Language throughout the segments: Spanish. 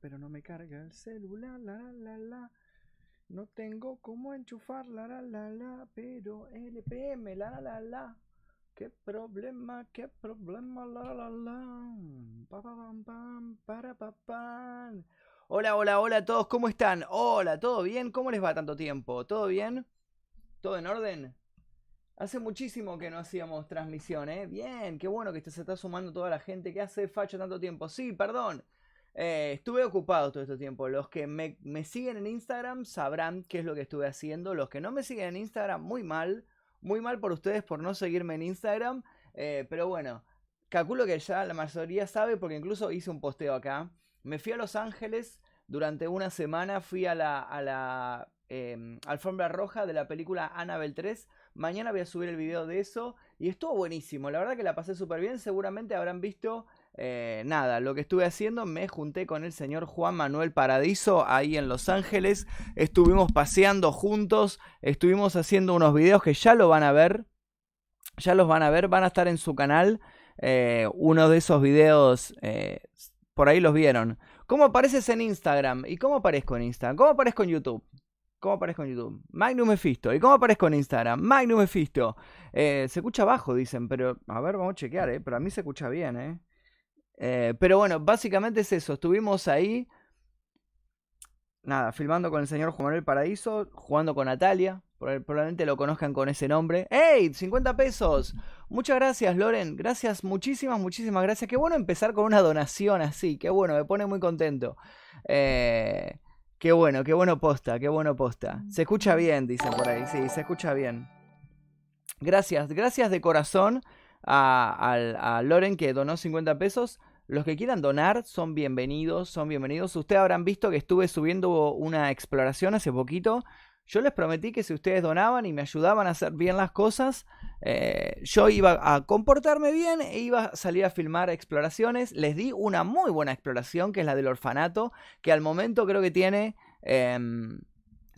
Pero no me carga el celular, la la la la. No tengo cómo enchufar, la la la la. Pero LPM, la la la. Qué problema, qué problema, la la la. Pa, pam, pam, para, pa, pam. Hola, hola, hola a todos, ¿cómo están? Hola, ¿todo bien? ¿Cómo les va tanto tiempo? ¿Todo bien? ¿Todo en orden? Hace muchísimo que no hacíamos transmisión, ¿eh? Bien, qué bueno que se está sumando toda la gente que hace facho tanto tiempo. Sí, perdón. Eh, estuve ocupado todo este tiempo. Los que me, me, siguen en Instagram sabrán qué es lo que estuve haciendo. Los que no me siguen en Instagram, muy mal. Muy mal por ustedes por no seguirme en Instagram. Eh, pero bueno, calculo que ya la mayoría sabe porque incluso hice un posteo acá. Me fui a Los Ángeles durante una semana. Fui a la, a la eh, alfombra roja de la película Annabelle 3. Mañana voy a subir el video de eso. Y estuvo buenísimo. La verdad que la pasé súper bien. Seguramente habrán visto eh, nada, lo que estuve haciendo, me junté con el señor Juan Manuel Paradiso ahí en Los Ángeles. Estuvimos paseando juntos, estuvimos haciendo unos videos que ya lo van a ver. Ya los van a ver, van a estar en su canal. Eh, uno de esos videos, eh, por ahí los vieron. ¿Cómo apareces en Instagram? ¿Y cómo aparezco en Instagram? ¿Cómo aparezco en YouTube? ¿Cómo aparezco en YouTube? Magnum Mephisto. ¿Y cómo aparezco en Instagram? Magnum Mephisto. se escucha bajo, dicen, pero a ver, vamos a chequear, ¿eh? Pero a mí se escucha bien, ¿eh? Eh, pero bueno, básicamente es eso. Estuvimos ahí. Nada, filmando con el señor Juan Manuel Paraíso, jugando con Natalia. Probablemente lo conozcan con ese nombre. ¡Ey! 50 pesos. Muchas gracias, Loren. Gracias, muchísimas, muchísimas gracias. Qué bueno empezar con una donación así. Qué bueno, me pone muy contento. Eh, qué bueno, qué bueno posta, qué bueno posta. Se escucha bien, dicen por ahí. Sí, se escucha bien. Gracias, gracias de corazón a, a Loren que donó 50 pesos. Los que quieran donar son bienvenidos, son bienvenidos. Ustedes habrán visto que estuve subiendo una exploración hace poquito. Yo les prometí que si ustedes donaban y me ayudaban a hacer bien las cosas, eh, yo iba a comportarme bien e iba a salir a filmar exploraciones. Les di una muy buena exploración, que es la del orfanato, que al momento creo que tiene... Em,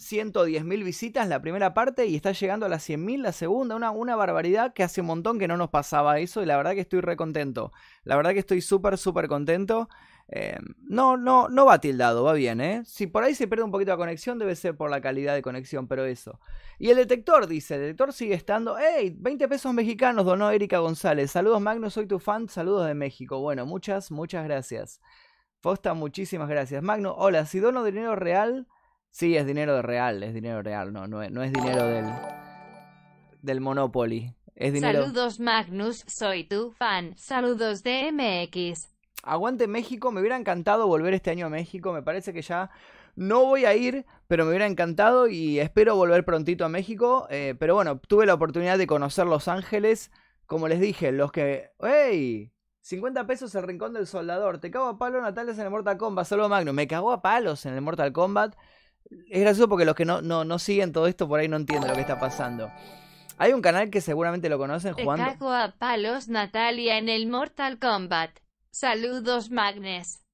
110.000 visitas la primera parte y está llegando a las 100.000 la segunda. Una, una barbaridad que hace un montón que no nos pasaba eso y la verdad que estoy re contento. La verdad que estoy súper, súper contento. Eh, no, no, no va tildado, va bien, ¿eh? Si por ahí se pierde un poquito la conexión, debe ser por la calidad de conexión, pero eso. Y el detector dice: el detector sigue estando. ¡Ey! 20 pesos mexicanos donó Erika González. Saludos, Magno, soy tu fan. Saludos de México. Bueno, muchas, muchas gracias. Fosta, muchísimas gracias. Magno, hola, si dono dinero real. Sí, es dinero de real, es dinero real, no, no, es, dinero del, del Monopoly. Saludos Magnus, soy tu fan. Saludos de MX. Aguante México, me hubiera encantado volver este año a México, me parece que ya no voy a ir, pero me hubiera encantado y espero volver prontito a México. Eh, pero bueno, tuve la oportunidad de conocer Los Ángeles. Como les dije, los que... ¡Ey! 50 pesos el rincón del soldador. Te cago a palos Natales en el Mortal Kombat. Solo Magnus. Me cagó a palos en el Mortal Kombat. Es gracioso porque los que no, no, no siguen todo esto por ahí no entienden lo que está pasando. Hay un canal que seguramente lo conocen jugando. Te cago a palos Natalia en el Mortal Kombat. Saludos Magnes.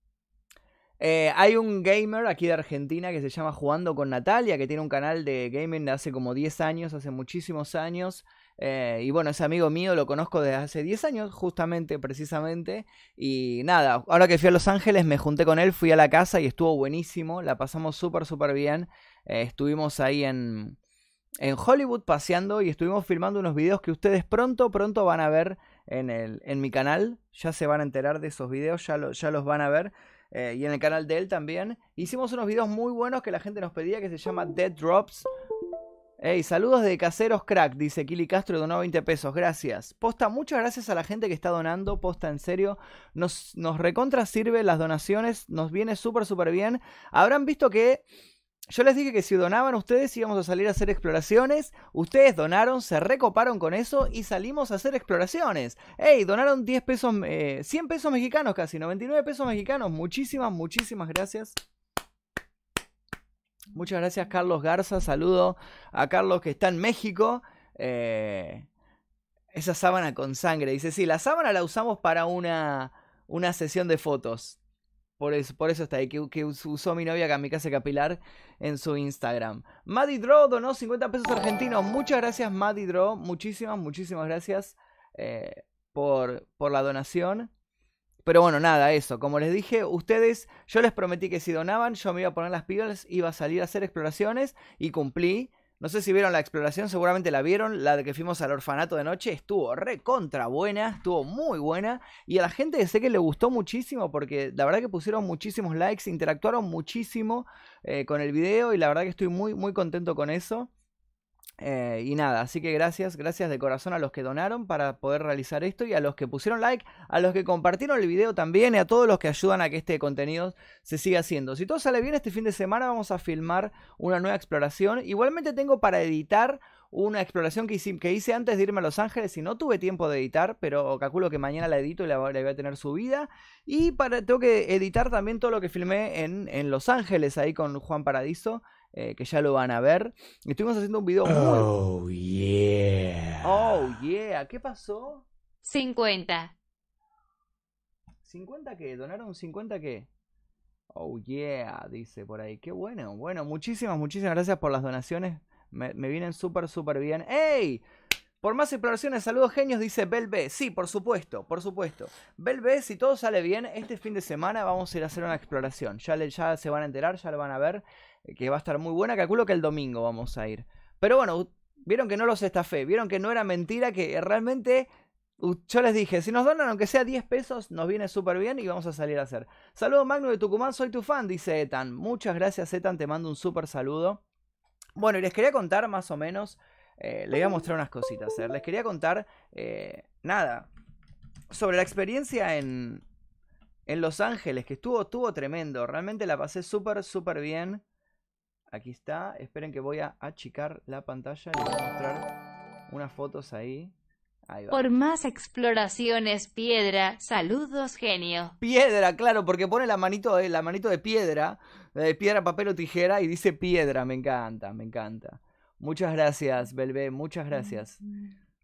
Eh, hay un gamer aquí de Argentina que se llama Jugando con Natalia, que tiene un canal de gaming de hace como 10 años, hace muchísimos años. Eh, y bueno, ese amigo mío lo conozco desde hace 10 años, justamente, precisamente. Y nada, ahora que fui a Los Ángeles me junté con él, fui a la casa y estuvo buenísimo, la pasamos súper, súper bien. Eh, estuvimos ahí en, en Hollywood paseando y estuvimos filmando unos videos que ustedes pronto, pronto van a ver en, el, en mi canal. Ya se van a enterar de esos videos, ya, ya los van a ver. Eh, y en el canal de él también. Hicimos unos videos muy buenos que la gente nos pedía que se llama Dead Drops. Hey, saludos de Caseros Crack, dice Kili Castro, donó 20 pesos, gracias. Posta, muchas gracias a la gente que está donando, posta, en serio. Nos, nos recontra sirve las donaciones, nos viene súper, súper bien. Habrán visto que yo les dije que si donaban ustedes íbamos a salir a hacer exploraciones. Ustedes donaron, se recoparon con eso y salimos a hacer exploraciones. Hey, donaron 10 pesos, 100 eh, pesos mexicanos casi, 99 pesos mexicanos. Muchísimas, muchísimas gracias. Muchas gracias, Carlos Garza. Saludo a Carlos que está en México. Eh, esa sábana con sangre. Dice, sí, la sábana la usamos para una, una sesión de fotos. Por eso, por eso está ahí, que, usó mi novia Kamikaze Capilar en su Instagram. Maddy Draw donó 50 pesos argentinos. Muchas gracias, Maddy Draw. Muchísimas, muchísimas gracias. eh, por, por la donación. Pero bueno, nada, eso. Como les dije, ustedes, yo les prometí que si donaban, yo me iba a poner las pilas, iba a salir a hacer exploraciones y cumplí. No sé si vieron la exploración, seguramente la vieron, la de que fuimos al orfanato de noche, estuvo re contra buena, estuvo muy buena y a la gente sé que le gustó muchísimo porque la verdad que pusieron muchísimos likes, interactuaron muchísimo eh, con el video y la verdad que estoy muy muy contento con eso. Eh, y nada, así que gracias, gracias de corazón a los que donaron para poder realizar esto y a los que pusieron like, a los que compartieron el video también y a todos los que ayudan a que este contenido se siga haciendo. Si todo sale bien, este fin de semana vamos a filmar una nueva exploración. Igualmente tengo para editar una exploración que hice, que hice antes de irme a Los Ángeles y no tuve tiempo de editar, pero calculo que mañana la edito y la, voy a tener subida. Y para, tengo que editar también todo lo que filmé en, en Los Ángeles ahí con Juan Paradiso. Eh, que ya lo van a ver. Estuvimos haciendo un video muy... Oh, yeah. Oh, yeah. ¿Qué pasó? 50. ¿50 qué? ¿Donaron 50 qué? Oh, yeah, dice por ahí. Qué bueno. Bueno, muchísimas, muchísimas gracias por las donaciones. Me, me vienen súper, súper bien. ¡Ey! Por más exploraciones, saludos genios, dice Belbe. Sí, por supuesto, por supuesto. Belbe, si todo sale bien, este fin de semana vamos a ir a hacer una exploración. Ya, le, ya se van a enterar, ya lo van a ver que va a estar muy buena. Calculo que el domingo vamos a ir. Pero bueno, vieron que no los estafé, vieron que no era mentira, que realmente yo les dije, si nos donan aunque sea 10 pesos, nos viene súper bien y vamos a salir a hacer. Saludos Magno de Tucumán, soy tu fan, dice Etan. Muchas gracias Etan, te mando un súper saludo. Bueno, y les quería contar más o menos, eh, les voy a mostrar unas cositas. ¿eh? Les quería contar, eh, nada, sobre la experiencia en, en Los Ángeles, que estuvo, estuvo tremendo. Realmente la pasé súper, súper bien. Aquí está. Esperen que voy a achicar la pantalla. Les voy a mostrar unas fotos ahí. Ahí va. Por más exploraciones, piedra. Saludos, genio. Piedra, claro, porque pone la manito de, la manito de piedra. De piedra, papel o tijera. Y dice piedra. Me encanta, me encanta. Muchas gracias, Belbé. Muchas gracias.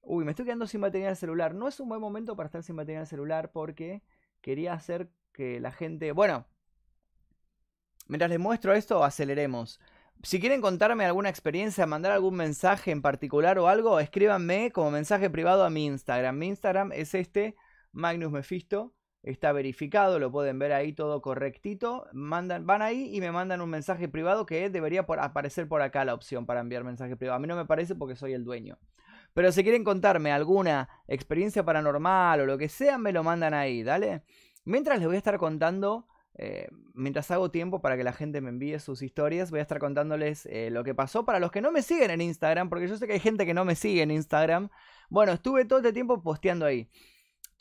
Uy, me estoy quedando sin batería en el celular. No es un buen momento para estar sin batería en el celular porque quería hacer que la gente... Bueno, mientras les muestro esto, aceleremos. Si quieren contarme alguna experiencia, mandar algún mensaje en particular o algo, escríbanme como mensaje privado a mi Instagram. Mi Instagram es este, Magnus Mephisto. Está verificado, lo pueden ver ahí todo correctito. Mandan, van ahí y me mandan un mensaje privado que debería aparecer por acá la opción para enviar mensaje privado. A mí no me parece porque soy el dueño. Pero si quieren contarme alguna experiencia paranormal o lo que sea, me lo mandan ahí, ¿dale? Mientras les voy a estar contando eh, mientras hago tiempo para que la gente me envíe sus historias, voy a estar contándoles eh, lo que pasó para los que no me siguen en Instagram, porque yo sé que hay gente que no me sigue en Instagram. Bueno, estuve todo este tiempo posteando ahí.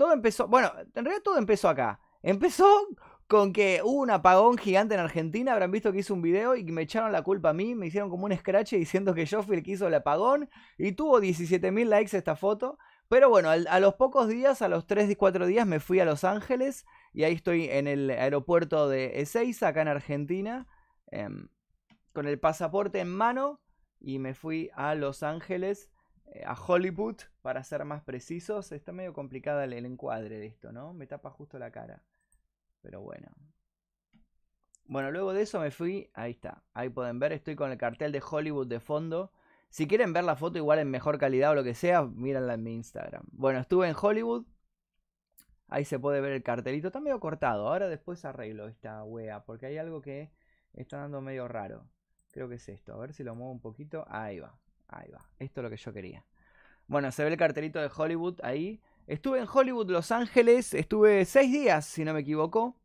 Todo empezó, bueno, en realidad todo empezó acá. Empezó con que hubo un apagón gigante en Argentina, habrán visto que hice un video y me echaron la culpa a mí, me hicieron como un scratch diciendo que yo fui el que hizo el apagón y tuvo 17.000 likes esta foto. Pero bueno, a los pocos días, a los 3 y 4 días me fui a Los Ángeles y ahí estoy en el aeropuerto de Ezeiza, acá en Argentina, em, con el pasaporte en mano y me fui a Los Ángeles, a Hollywood, para ser más precisos. Está medio complicada el, encuadre de esto, ¿no? Me tapa justo la cara. Pero bueno. Bueno, luego de eso me fui, ahí está, ahí pueden ver, estoy con el cartel de Hollywood de fondo. Si quieren ver la foto igual en mejor calidad o lo que sea, mírenla en mi Instagram. Bueno, estuve en Hollywood, Ahí se puede ver el cartelito. Está medio cortado. Ahora después arreglo esta wea. Porque hay algo que está dando medio raro. Creo que es esto. A ver si lo muevo un poquito. Ahí va. Ahí va. Esto es lo que yo quería. Bueno, se ve el cartelito de Hollywood ahí. Estuve en Hollywood, Los Ángeles. Estuve seis días, si no me equivoco.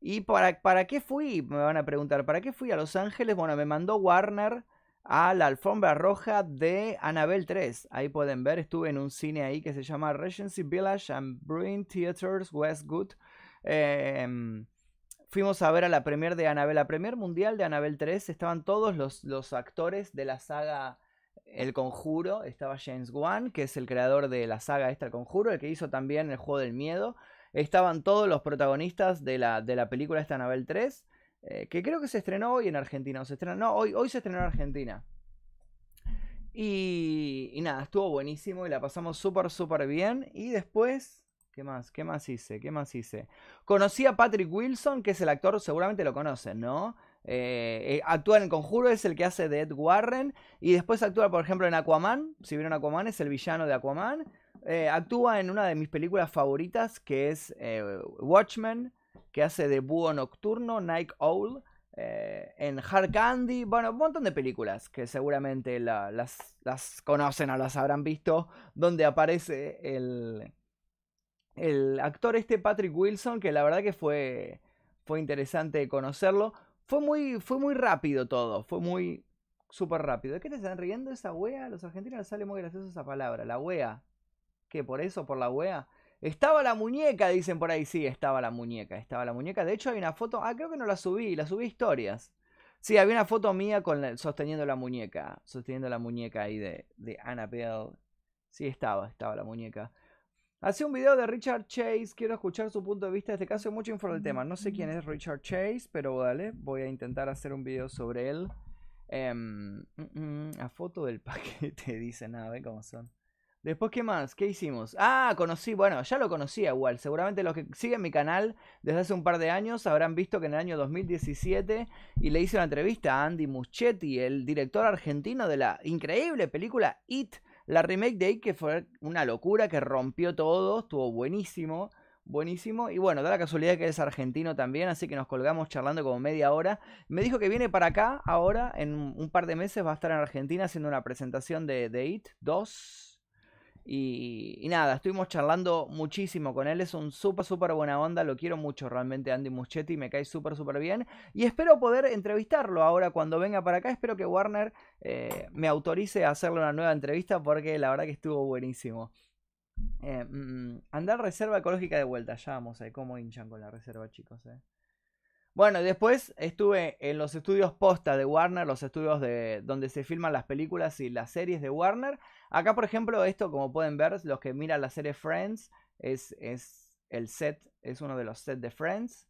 ¿Y para, para qué fui? Me van a preguntar. ¿Para qué fui a Los Ángeles? Bueno, me mandó Warner a la alfombra roja de Annabelle 3. Ahí pueden ver, estuve en un cine ahí que se llama Regency Village and Bruin Theaters Westwood. Em, fuimos a ver a la premier de Annabelle, la premier mundial de Annabelle 3. Estaban todos los, los actores de la saga El Conjuro. Estaba James Wan, que es el creador de la saga esta El Conjuro, el que hizo también El Juego del Miedo. Estaban todos los protagonistas de la, de la película esta Annabelle 3. Eh, que creo que se estrenó hoy en Argentina. se estrenó, no, hoy, hoy se estrenó en Argentina. Y, y nada, estuvo buenísimo y la pasamos súper, súper bien. Y después, ¿qué más? ¿Qué más hice? ¿Qué más hice? Conocí a Patrick Wilson, que es el actor, seguramente lo conocen, ¿no? Eh, eh, actúa en el conjuro, es el que hace de Ed Warren. Y después actúa, por ejemplo, en Aquaman. Si vieron Aquaman, es el villano de Aquaman. eh, actúa en una de mis películas favoritas, que es Watchmen, que hace de búho nocturno, Night Owl. en Hard Candy, bueno, un montón de películas que seguramente la- las, las conocen o las habrán visto, donde aparece el, el actor este Patrick Wilson, que la verdad que fue, fue interesante conocerlo. Fue muy, fue muy rápido todo, fue muy súper rápido. ¿De qué te están riendo esa wea? Los argentinos les sale muy graciosa esa palabra, la wea. ¿Qué? ¿Por eso? ¿Por la wea? Estaba la muñeca, dicen por ahí. Sí, estaba la muñeca, estaba la muñeca. De hecho, hay una foto. Ah, creo que no la subí, la subí historias. Sí, había una foto mía con sosteniendo la muñeca. Sosteniendo la muñeca ahí de, de Annabelle. Sí, estaba, estaba la muñeca. Hacía un video de Richard Chase. Quiero escuchar su punto de vista. En este caso hay mucha info del tema. No sé quién es Richard Chase, pero vale. Voy a intentar hacer un video sobre él. Em, mm, mm, a foto del paquete, dice nada, ve cómo son. Después, ¿qué más? ¿Qué hicimos? Ah, conocí, bueno, ya lo conocía igual. Seguramente los que siguen mi canal desde hace un par de años habrán visto que en el año 2017 y le hice una entrevista a Andy Muschietti, el director argentino de la increíble película It, la remake de que fue una locura, que rompió todo, estuvo buenísimo. Buenísimo. Y bueno, da la casualidad que es argentino también, así que nos colgamos charlando como media hora. Me dijo que viene para acá ahora, en un par de meses va a estar en Argentina haciendo una presentación de, It 2. Y, y nada, estuvimos charlando muchísimo con él. Es un súper, súper buena onda. Lo quiero mucho realmente, Andy Muschietti. Me cae súper, súper bien. Y espero poder entrevistarlo ahora cuando venga para acá. Espero que Warner eh, me autorice a hacerle una nueva entrevista porque la verdad que estuvo buenísimo. Eh, mm, andar reserva ecológica de vuelta. Ya vamos a ver cómo hinchan con la reserva, chicos. eh. Bueno, después estuve en los estudios posta de Warner, los estudios de donde se filman las películas y las series de Warner. Acá, por ejemplo, esto, como pueden ver, los que miran la serie Friends, es, es el set, es uno de los sets de Friends.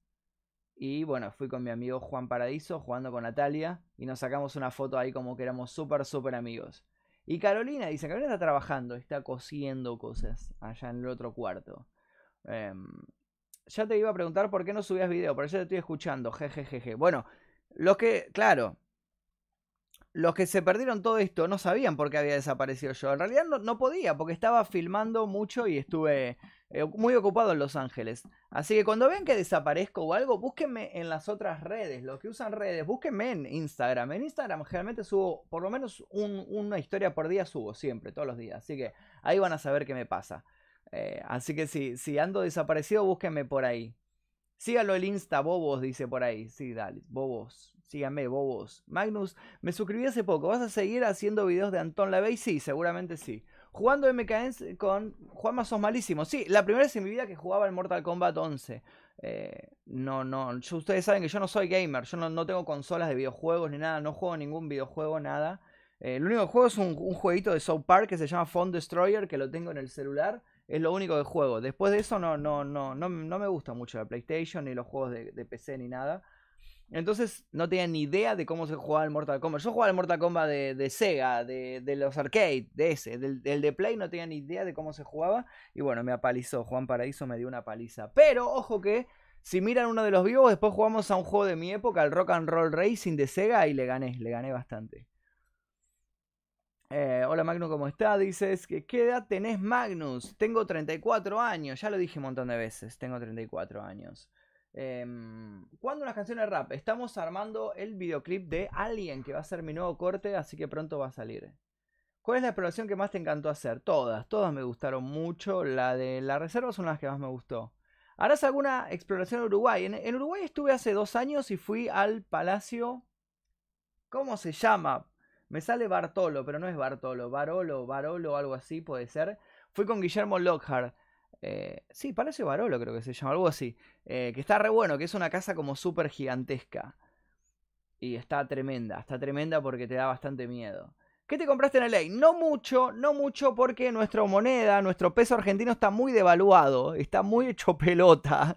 Y bueno, fui con mi amigo Juan Paradiso jugando con Natalia y nos sacamos una foto ahí como que éramos súper, súper amigos. Y Carolina dice, Carolina está trabajando, está cosiendo cosas allá en el otro cuarto. Em, ya te iba a preguntar por qué no subías video, pero ya te estoy escuchando, jejejeje. Bueno, los que, claro, los que se perdieron todo esto no sabían por qué había desaparecido yo. En realidad no, podía, porque estaba filmando mucho y estuve eh, muy ocupado en Los Ángeles. Así que cuando ven que desaparezco o algo, búsquenme en las otras redes. Los que usan redes, búsquenme en Instagram. En Instagram generalmente subo por lo menos un- una historia por día, subo siempre, todos los días. Así que ahí van a saber qué me pasa. Eh, así que si, si ando desaparecido, búsquenme por ahí. Síganlo el Insta, Bobos, dice por ahí. Sí, dale, Bobos. Síganme, Bobos. Magnus, me suscribí hace poco. ¿Vas a seguir haciendo videos de Anton LaVey? Sí, seguramente sí. Jugando MKS con Juanma sos malísimo. Sí, la primera vez en mi vida que jugaba el Mortal Kombat 11. Eh, no, no, ustedes saben que yo no soy gamer. Yo no, no tengo consolas de videojuegos ni nada. No juego ningún videojuego, nada. Eh, el único que juego es un, un jueguito de South Park que se llama Phone Destroyer, que lo tengo en el celular. Es lo único que juego. Después de eso no, no, no, no, no me gusta mucho la PlayStation, ni los juegos de, PC, ni nada. Entonces no tenía ni idea de cómo se jugaba el Mortal Kombat. Yo jugaba el Mortal Kombat de, Sega, de, los arcade, de ese. Del de Play no tenía ni idea de cómo se jugaba. Y bueno, me apalizó. Juan Paraíso me dio una paliza. Pero, ojo que, si miran uno de los vivos, después jugamos a un juego de mi época, el Rock and Roll Racing de Sega, y le gané, le gané bastante. Eh, hola Magnus, ¿cómo estás? Dices, que ¿qué edad tenés Magnus? Tengo 34 años, ya lo dije un montón de veces, tengo 34 años. Em, ¿Cuándo unas canciones rap? Estamos armando el videoclip de Alien, que va a ser mi nuevo corte, así que pronto va a salir. ¿Cuál es la exploración que más te encantó hacer? Todas, todas me gustaron mucho. La de la reserva son las que más me gustó. ¿Harás alguna exploración en Uruguay? En Uruguay estuve hace dos años y fui al Palacio... ¿Cómo se llama? Me sale Bartolo, pero no es Bartolo. Barolo, Barolo, algo así puede ser. Fui con Guillermo Lockhart. Eh, sí, Palacio Barolo creo que se llama, algo así. Eh, que está re bueno, que es una casa como súper gigantesca. Y está tremenda, está tremenda porque te da bastante miedo. ¿Qué te compraste en LA? No mucho, no mucho porque nuestra moneda, nuestro peso argentino está muy devaluado, está muy hecho pelota.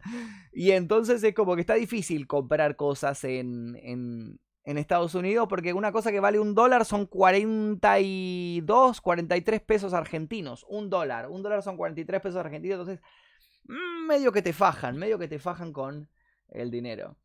Y entonces es como que está difícil comprar cosas en, en, en Estados Unidos porque una cosa que vale un dólar son 42, 43 pesos argentinos. Un dólar, un dólar son 43 pesos argentinos, entonces mm, medio que te fajan, medio que te fajan con el dinero.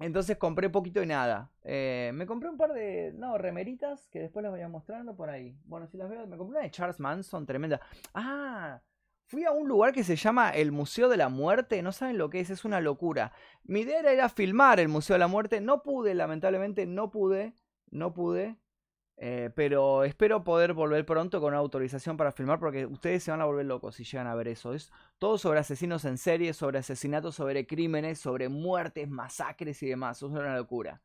Entonces compré poquito y nada. Eh, me compré un par de, no, remeritas que después las voy a mostrando por ahí. Bueno, si las veo, me compré una de Charles Manson, tremenda. Ah, fui a un lugar que se llama el Museo de la Muerte. No saben lo que es, es una locura. Mi idea era filmar el Museo de la Muerte. No pude, lamentablemente, no pude. No pude. Eh, pero espero poder volver pronto con una autorización para filmar porque ustedes se van a volver locos si llegan a ver eso. Es todo sobre asesinos en serie, sobre asesinatos, sobre crímenes, sobre muertes, masacres y demás. Es una locura.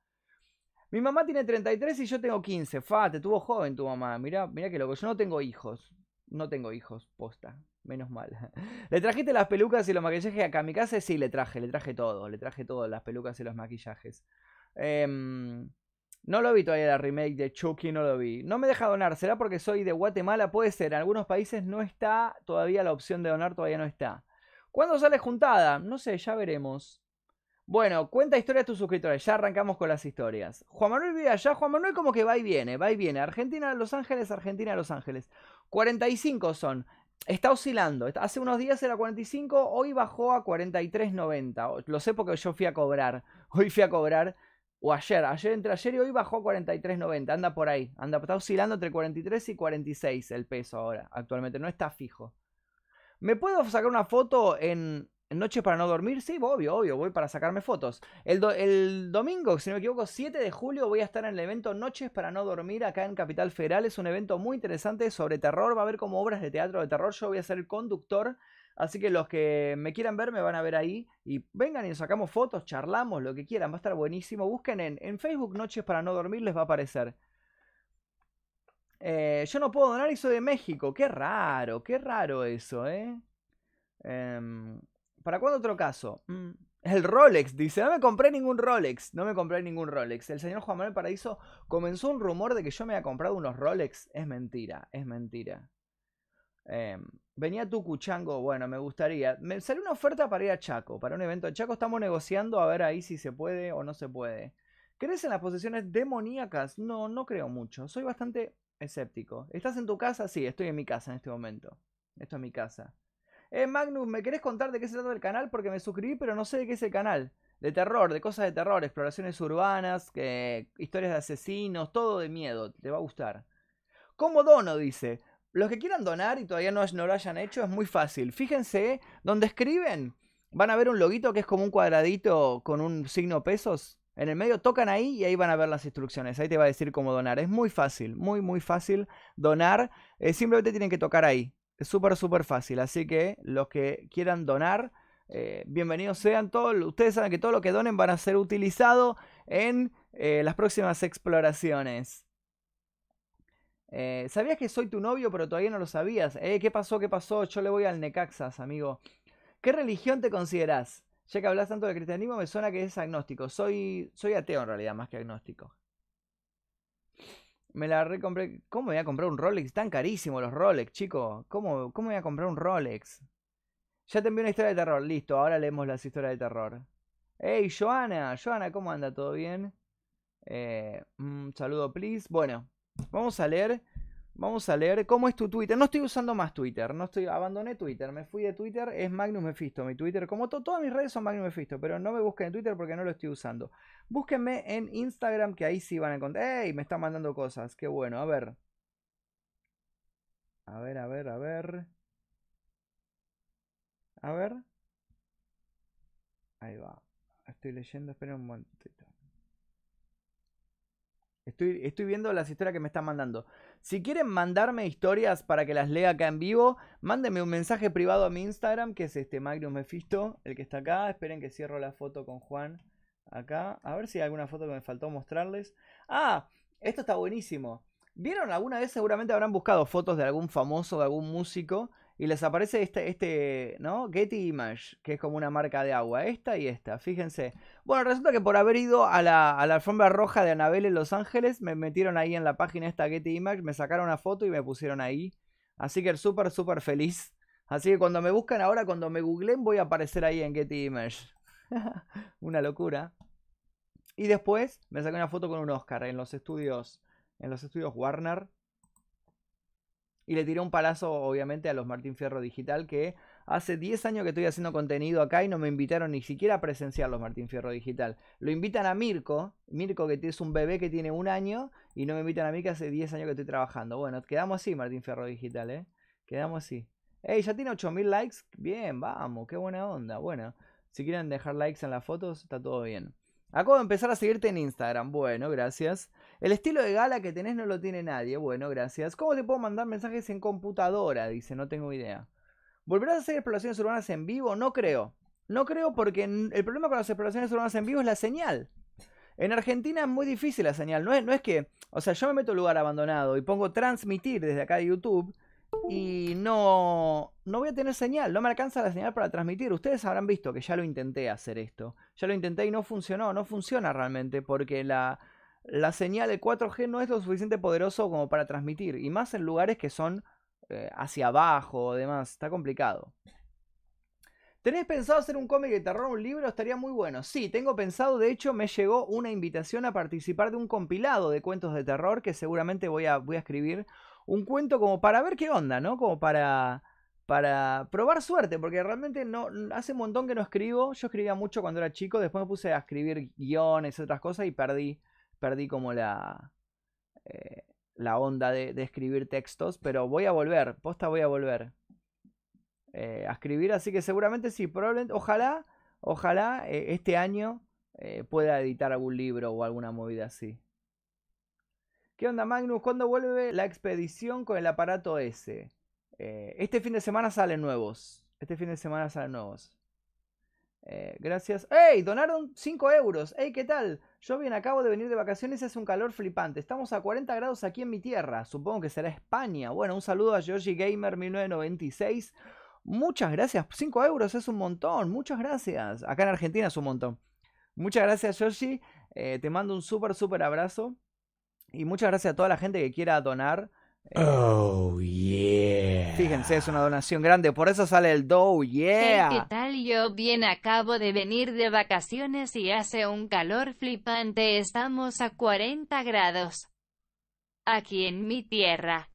Mi mamá tiene 33 y yo tengo 15. Fa, te tuvo joven tu mamá. Mira, mira que loco. Yo no tengo hijos. No tengo hijos, posta. Menos mal. ¿Le trajiste las pelucas y los maquillajes a mi casa? Sí, le traje, le traje todo. Le traje todo, las pelucas y los maquillajes. Eh, no lo vi todavía la remake de Chucky, no lo vi. No me deja donar, ¿será porque soy de Guatemala? Puede ser, en algunos países no está todavía la opción de donar, todavía no está. ¿Cuándo sale juntada? No sé, ya veremos. Bueno, cuenta historias tus suscriptores, ya arrancamos con las historias. Juan Manuel vive allá, Juan Manuel como que va y viene, va y viene. Argentina, Los Ángeles, Argentina, Los Ángeles. 45 son. Está oscilando. Hace unos días era 45, hoy bajó a 43.90. Lo sé porque yo fui a cobrar. Hoy fui a cobrar o ayer, ayer entre ayer y hoy bajó a 43.90, anda por ahí, anda, está oscilando entre 43 y 46 el peso ahora, actualmente, no está fijo. ¿Me puedo sacar una foto en, Noche para no dormir? Sí, obvio, obvio, voy para sacarme fotos. El, domingo, si no me equivoco, 7 de julio voy a estar en el evento Noches para no dormir acá en Capital Federal. Es un evento muy interesante sobre terror, va a haber como obras de teatro de terror. Yo voy a ser el conductor Así que los que me quieran ver me van a ver ahí. Y vengan y sacamos fotos, charlamos, lo que quieran. Va a estar buenísimo. Busquen en, en Facebook Noches para no dormir, les va a aparecer. Eh, yo no puedo donar y soy de México. Qué raro, qué raro eso, ¿eh? Em, ¿Para cuándo otro caso? Mm, el Rolex, dice, no me compré ningún Rolex, no me compré ningún Rolex. El señor Juan Manuel Paraíso comenzó un rumor de que yo me había comprado unos Rolex. Es mentira, es mentira. Em, venía tu cuchango, bueno, me gustaría. Me salió una oferta para ir a Chaco, para un evento de Chaco. Estamos negociando a ver ahí si se puede o no se puede. ¿Crees en las posesiones demoníacas? No, no creo mucho. Soy bastante escéptico. ¿Estás en tu casa? Sí, estoy en mi casa en este momento. Esto es mi casa. Eh, Magnus, ¿me querés contar de qué se trata el canal? Porque me suscribí, pero no sé de qué es el canal. De terror, de cosas de terror, exploraciones urbanas, que, historias de asesinos, todo de miedo. Te va a gustar. ¿Cómo dono? Dice. Los que quieran donar y todavía no, lo hayan hecho, es muy fácil. Fíjense, donde escriben, van a ver un loguito que es como un cuadradito con un signo pesos. En el medio tocan ahí y ahí van a ver las instrucciones. Ahí te va a decir cómo donar. Es muy fácil, muy, muy fácil donar. Eh, simplemente tienen que tocar ahí. Súper, súper fácil. Así que los que quieran donar, eh, bienvenidos sean. Todos, ustedes saben que todo lo que donen van a ser utilizado en eh, las próximas exploraciones. Eh, ¿Sabías que soy tu novio, pero todavía no lo sabías? Eh, ¿Qué pasó? ¿Qué pasó? Yo le voy al Necaxas, amigo. ¿Qué religión te consideras? Ya que hablas tanto del cristianismo, me suena que es agnóstico. Soy, soy ateo en realidad, más que agnóstico. Me la recompré. ¿Cómo voy a comprar un Rolex? Tan carísimo los Rolex, chico. ¿Cómo, ¿Cómo voy a comprar un Rolex? Ya te envié una historia de terror. Listo, ahora leemos las historias de terror. Hey, Joana. Joana, ¿cómo anda? ¿Todo bien? Eh, un saludo, please. Bueno, Vamos a leer. Vamos a leer cómo es tu Twitter. No estoy usando más Twitter. No estoy. Abandoné Twitter. Me fui de Twitter. Es Magnus Mephisto. Mi Twitter. Como todas mis redes son Magnus Mephisto. Pero no me busquen en Twitter porque no lo estoy usando. Búsquenme en Instagram. Que ahí sí van a encontrar. ¡Ey! Me están mandando cosas. Qué bueno. A ver. A ver, a ver, a ver. A ver. Ahí va. Estoy leyendo. Esperen un momentito. Estoy, estoy viendo las historias que me están mandando. Si quieren mandarme historias para que las lea acá en vivo, mándenme un mensaje privado a mi Instagram, que es este Magnus Mephisto, el que está acá. Esperen que cierro la foto con Juan acá. A ver si hay alguna foto que me faltó mostrarles. Ah, esto está buenísimo. ¿Vieron alguna vez? Seguramente habrán buscado fotos de algún famoso, de algún músico y les aparece este, este, ¿no? Getty Image, que es como una marca de agua, esta y esta, fíjense. Bueno, resulta que por haber ido a la, alfombra roja de Anabel en Los Ángeles, me metieron ahí en la página esta Getty Image, me sacaron una foto y me pusieron ahí. Así que súper, súper feliz. Así que cuando me buscan ahora, cuando me googlen, voy a aparecer ahí en Getty Image. una locura. Y después me saqué una foto con un Oscar en los estudios, en los estudios Warner. Y le tiré un palazo, obviamente, a los Martín Fierro Digital, que hace 10 años que estoy haciendo contenido acá y no me invitaron ni siquiera a presenciar los Martín Fierro Digital. Lo invitan a Mirko, Mirko que es un bebé que tiene un año, y no me invitan a mí que hace 10 años que estoy trabajando. Bueno, quedamos así, Martín Fierro Digital, ¿eh? Quedamos así. Ey, ya tiene 8000 likes. Bien, vamos, qué buena onda. Bueno, si quieren dejar likes en las fotos, está todo bien. Acabo de empezar a seguirte en Instagram. Bueno, gracias. El estilo de gala que tenés no lo tiene nadie. Bueno, gracias. ¿Cómo te puedo mandar mensajes en computadora? Dice, no tengo idea. ¿Volverás a hacer exploraciones urbanas en vivo? No creo. No creo porque el problema con las exploraciones urbanas en vivo es la señal. En Argentina es muy difícil la señal. No es, que, o sea, yo me meto en un lugar abandonado y pongo transmitir desde acá de YouTube y no, no voy a tener señal, no me alcanza la señal para transmitir. Ustedes habrán visto que ya lo intenté hacer esto. Ya lo intenté y no funcionó, no funciona realmente porque la, la señal de 4G no es lo suficiente poderoso como para transmitir. Y más en lugares que son eh, hacia abajo o demás. Está complicado. ¿Tenés pensado hacer un cómic de terror, un libro? Estaría muy bueno. Sí, tengo pensado, de hecho me llegó una invitación a participar de un compilado de cuentos de terror que seguramente voy a, voy a escribir un cuento como para ver qué onda, ¿no? Como para, para probar suerte, porque realmente no hace un montón que no escribo. Yo escribía mucho cuando era chico, después me puse a escribir guiones y otras cosas y perdí, perdí como la, eh, la onda de, escribir textos, pero voy a volver, posta voy a volver eh, a escribir, así que seguramente sí, probablemente, ojalá, ojalá eh, este año pueda editar algún libro o alguna movida así. ¿Qué onda, Magnus? ¿Cuándo vuelve la expedición con el aparato S? Este fin de semana salen nuevos. Este fin de semana salen nuevos. Eh, gracias. ¡Ey! Donaron 5 euros. ¡Ey! ¿Qué tal? Yo bien, acabo de venir de vacaciones y hace un calor flipante. Estamos a 40 grados aquí en mi tierra. Supongo que será España. Bueno, un saludo a Georgie Gamer 1996. Muchas gracias. 5 euros es un montón. Muchas gracias. Acá en Argentina es un montón. Muchas gracias, Georgie. Eh, te mando un súper, súper abrazo. Y muchas gracias a toda la gente que quiera donar. Oh, yeah. Fíjense, es una donación grande, por eso sale el do, yeah. ¿Qué tal? Yo bien acabo de venir de vacaciones y hace un calor flipante. Estamos a 40 grados. Aquí en mi tierra.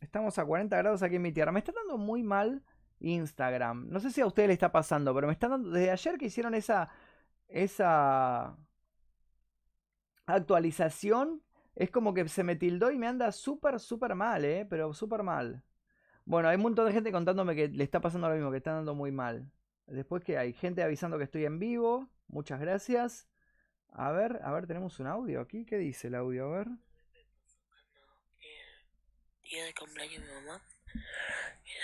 Estamos a 40 grados aquí en mi tierra. Me está dando muy mal Instagram. No sé si a ustedes le está pasando, pero me están dando. Desde ayer que hicieron esa. Esa actualización es como que se me tildó y me anda súper, súper mal, ¿eh? Pero súper mal. Bueno, hay un montón de gente contándome que le está pasando lo mismo, que está andando muy mal. Después que hay gente avisando que estoy en vivo. Muchas gracias. A ver, a ver, tenemos un audio aquí. ¿Qué dice el audio? A ver. Día de cumpleaños de mi mamá.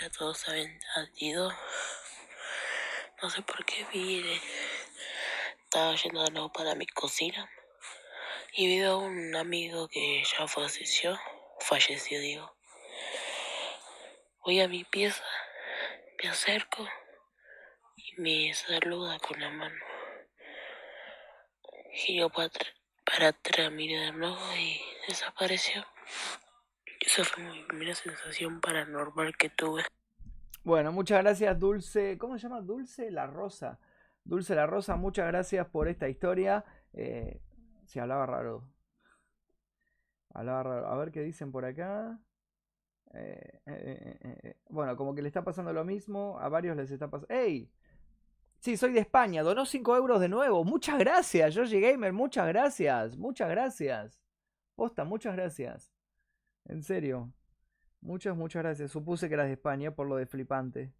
Ya todos saben, ha ido. No sé por qué vine. Estaba yendo de nuevo para mi cocina. Y vi a un amigo que ya falleció, falleció digo. Voy a mi pieza, me acerco y me saluda con la mano. Giró para, para atrás, miré de nuevo y desapareció. Esa fue mi primera sensación paranormal que tuve. Bueno, muchas gracias Dulce. ¿Cómo se llama? Dulce La Rosa. Dulce La Rosa, muchas gracias por esta historia. Eh, Sí, hablaba raro. Hablaba raro. A ver qué dicen por acá. Eh, eh, eh, bueno, como que le está pasando lo mismo. A varios les está pasando. ¡Ey! Sí, soy de España. Donó 5 euros de nuevo. Muchas gracias, Georgie Gamer. Muchas gracias. Muchas gracias. Posta, muchas gracias. En serio. Muchas, muchas gracias. Supuse que eras de España por lo de flipante.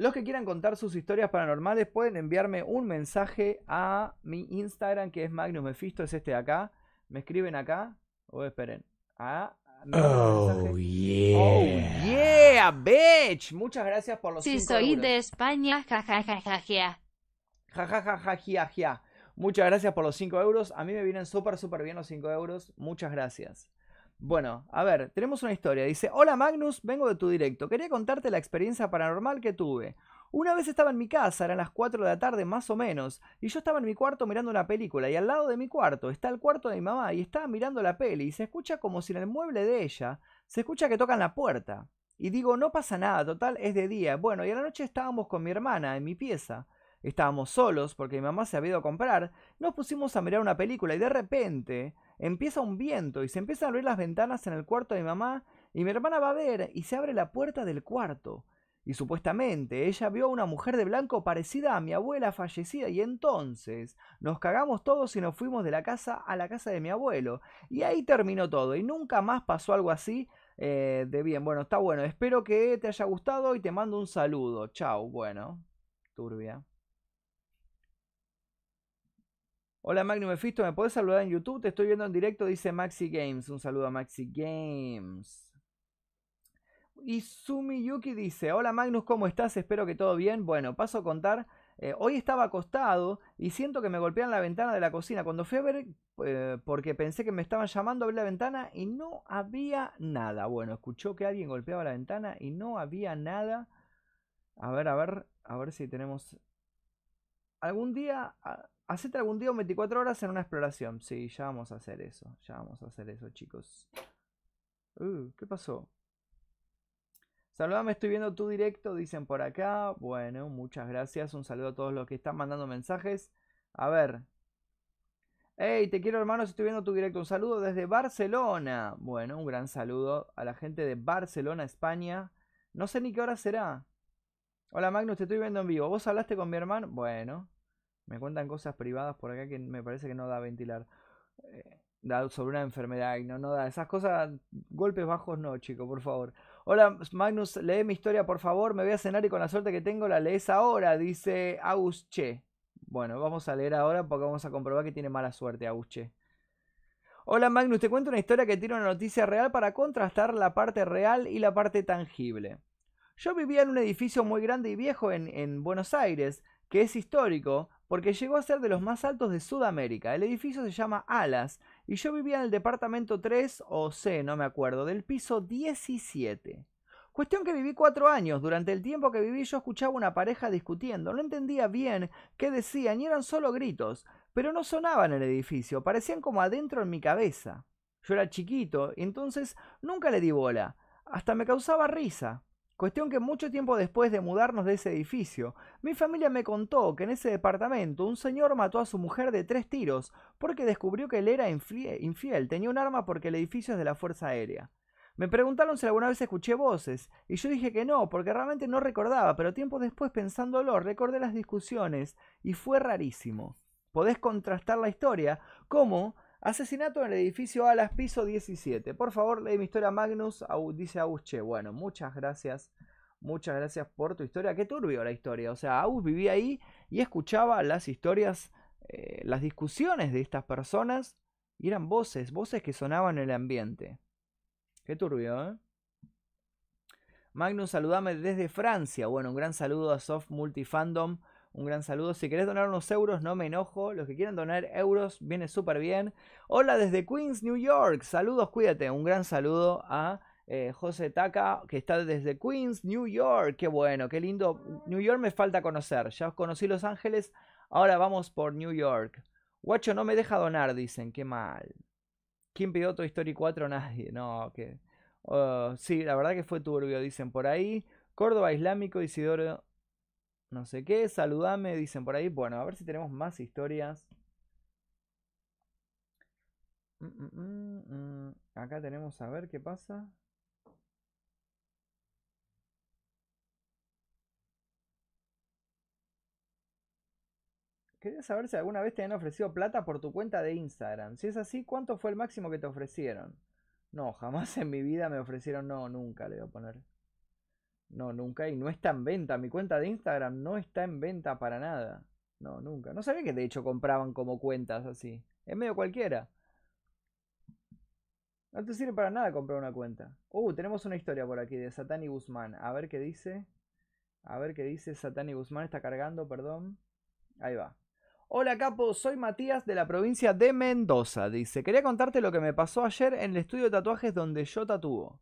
Los que quieran contar sus historias paranormales pueden enviarme un mensaje a mi Instagram que es Magnus Mephisto, es este de acá. Me escriben acá. O esperen. A Oh, yeah. Oh, yeah, bitch. Muchas gracias por los Si soy de España, jajajaja. Jajajaja. Muchas gracias por los 5 euros. A mí me vienen súper, súper bien los 5 euros. Muchas gracias. Bueno, a ver, tenemos una historia. Dice, hola Magnus, vengo de tu directo. Quería contarte la experiencia paranormal que tuve. Una vez estaba en mi casa, eran las 4 de la tarde más o menos, y yo estaba en mi cuarto mirando una película, y al lado de mi cuarto está el cuarto de mi mamá, y estaba mirando la peli, y se escucha como si en el mueble de ella se escucha que tocan la puerta. Y digo, no pasa nada, total, es de día. Bueno, y a la noche estábamos con mi hermana en mi pieza. Estábamos solos porque mi mamá se había ido a comprar. Nos pusimos a mirar una película y de repente empieza un viento y se empiezan a abrir las ventanas en el cuarto de mi mamá y mi hermana va a ver y se abre la puerta del cuarto. Y supuestamente ella vio a una mujer de blanco parecida a mi abuela fallecida y entonces nos cagamos todos y nos fuimos de la casa a la casa de mi abuelo. Y ahí terminó todo y nunca más pasó algo así eh, de bien. Bueno, está bueno. Espero que te haya gustado y te mando un saludo. Chao. Bueno, turbia. Hola Magnum Mephisto, ¿me podés saludar en YouTube? Te estoy viendo en directo, dice Maxi Games. Un saludo a Maxi Games. Y Sumi Yuki dice, hola Magnus, ¿cómo estás? Espero que todo bien. Bueno, paso a contar. eh, hoy estaba acostado y siento que me golpean la ventana de la cocina. Cuando fui a ver, eh, porque pensé que me estaban llamando, abrí la ventana y no había nada. Bueno, escuchó que alguien golpeaba la ventana y no había nada. A ver, a ver, a ver si tenemos... Algún día... Hacete algún día un 24 horas en una exploración. Sí, ya vamos a hacer eso. Ya vamos a hacer eso, chicos. Uh, ¿qué pasó? Saludame, estoy viendo tu directo, dicen por acá. Bueno, muchas gracias. Un saludo a todos los que están mandando mensajes. A ver. Hey, te quiero hermanos, estoy viendo tu directo. Un saludo desde Barcelona. Bueno, un gran saludo a la gente de Barcelona, España. No sé ni qué hora será. Hola Magnus, te estoy viendo en vivo. ¿Vos hablaste con mi hermano? Bueno. Me cuentan cosas privadas por acá que me parece que no da a ventilar. Eh, da sobre una enfermedad y no, no da. Esas cosas, golpes bajos no, chico, por favor. Hola Magnus, lee mi historia por favor. Me voy a cenar y con la suerte que tengo la lees ahora, dice Agusche. Bueno, vamos a leer ahora porque vamos a comprobar que tiene mala suerte Agusche. Hola Magnus, te cuento una historia que tiene una noticia real para contrastar la parte real y la parte tangible. Yo vivía en un edificio muy grande y viejo en, en Buenos Aires, que es histórico, porque llegó a ser de los más altos de Sudamérica. El edificio se llama Alas y yo vivía en el departamento 3 o C, no me acuerdo, del piso 17. Cuestión que viví cuatro años. Durante el tiempo que viví yo escuchaba una pareja discutiendo. No entendía bien qué decían y eran solo gritos, pero no sonaban en el edificio, parecían como adentro en mi cabeza. Yo era chiquito y entonces nunca le di bola. Hasta me causaba risa. Cuestión que mucho tiempo después de mudarnos de ese edificio, mi familia me contó que en ese departamento un señor mató a su mujer de tres tiros porque descubrió que él era infiel, tenía un arma porque el edificio es de la Fuerza Aérea. Me preguntaron si alguna vez escuché voces, y yo dije que no, porque realmente no recordaba, pero tiempo después pensándolo, recordé las discusiones, y fue rarísimo. Podés contrastar la historia, como asesinato en el edificio Alas, piso 17. Por favor, lee mi historia Magnus, dice Agus Che. Bueno, muchas gracias, muchas gracias por tu historia. Qué turbio la historia, o sea, Agus vivía ahí y escuchaba las historias, eh, las discusiones de estas personas, y eran voces, voces que sonaban en el ambiente. Qué turbio, ¿eh? Magnus, saludame desde Francia. Bueno, un gran saludo a Soft Multifandom. Un gran saludo. Si querés donar unos euros, no me enojo. Los que quieran donar euros, viene súper bien. Hola desde Queens, New York. Saludos, cuídate. Un gran saludo a eh, José Taka, que está desde Queens, New York. Qué bueno, qué lindo. New York me falta conocer. Ya conocí Los Ángeles. Ahora vamos por New York. Guacho, no me deja donar, dicen. Qué mal. ¿Quién pidió Toy Story 4? Nadie. No, que. Oh, sí, la verdad que fue turbio, dicen por ahí. Córdoba Islámico, Isidoro. No sé qué. Saludame, dicen por ahí. Bueno, a ver si tenemos más historias. Mm, mm, mm. Acá tenemos a ver qué pasa. Quería saber si alguna vez te han ofrecido plata por tu cuenta de Instagram. Si es así, ¿cuánto fue el máximo que te ofrecieron? No, jamás en mi vida me ofrecieron, no, nunca le voy a poner. No, nunca. Y no está en venta. Mi cuenta de Instagram no está en venta para nada. No, nunca. No sabía que de hecho compraban como cuentas así. Es medio cualquiera. No te sirve para nada comprar una cuenta. Uh, tenemos una historia por aquí de Satani Guzmán. A ver qué dice. A ver qué dice Satani Guzmán. Está cargando, perdón. Ahí va. Hola Capo, soy Matías de la provincia de Mendoza. Dice, quería contarte lo que me pasó ayer en el estudio de tatuajes donde yo tatúo.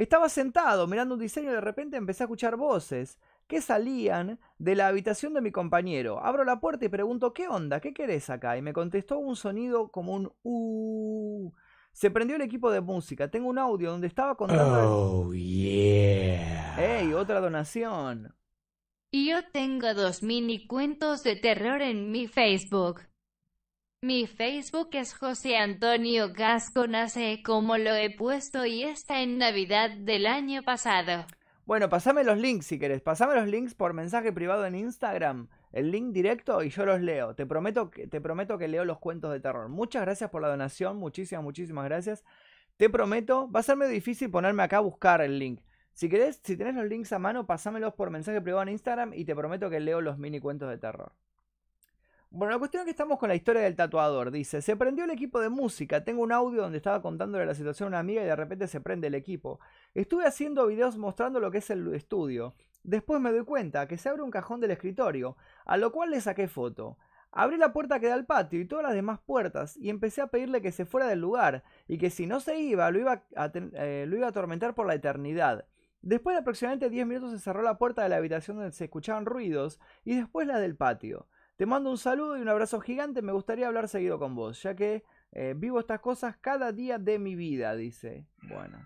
Estaba sentado mirando un diseño y de repente empecé a escuchar voces que salían de la habitación de mi compañero. Abro la puerta y pregunto, ¿qué onda? ¿Qué querés acá? Y me contestó un sonido como un uh. Se prendió el equipo de música. Tengo un audio donde estaba contando... Oh, yeah. ¡Ey! Otra donación. Yo tengo dos mini cuentos de terror en mi Facebook. Mi Facebook es José Antonio Gasco Nace como lo he puesto y está en Navidad del año pasado. Bueno, pasame los links si querés. Pasame los links por mensaje privado en Instagram. El link directo y yo los leo. Te prometo que, te prometo que leo los cuentos de terror. Muchas gracias por la donación. Muchísimas, muchísimas gracias. Te prometo, va a ser medio difícil ponerme acá a buscar el link. Si querés, si tenés los links a mano, pasámelos por mensaje privado en Instagram y te prometo que leo los mini cuentos de terror. Bueno, la cuestión es que estamos con la historia del tatuador. Dice, se prendió el equipo de música. Tengo un audio donde estaba contándole la situación a una amiga y de repente se prende el equipo. Estuve haciendo videos mostrando lo que es el estudio. Después me doy cuenta que se abre un cajón del escritorio, a lo cual le saqué foto. Abrí la puerta que da al patio y todas las demás puertas y empecé a pedirle que se fuera del lugar y que si no se iba lo iba a, eh, lo iba a atormentar por la eternidad. Después de aproximadamente 10 minutos se cerró la puerta de la habitación donde se escuchaban ruidos y después la del patio. Te mando un saludo y un abrazo gigante. Me gustaría hablar seguido con vos, ya que eh, vivo estas cosas cada día de mi vida, dice. Bueno.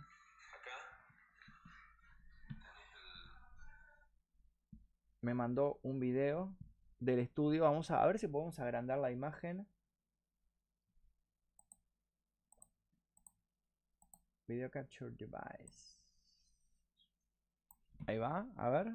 Me mandó un video del estudio. Vamos a, a ver si podemos agrandar la imagen. Video Capture Device. Ahí va, a ver.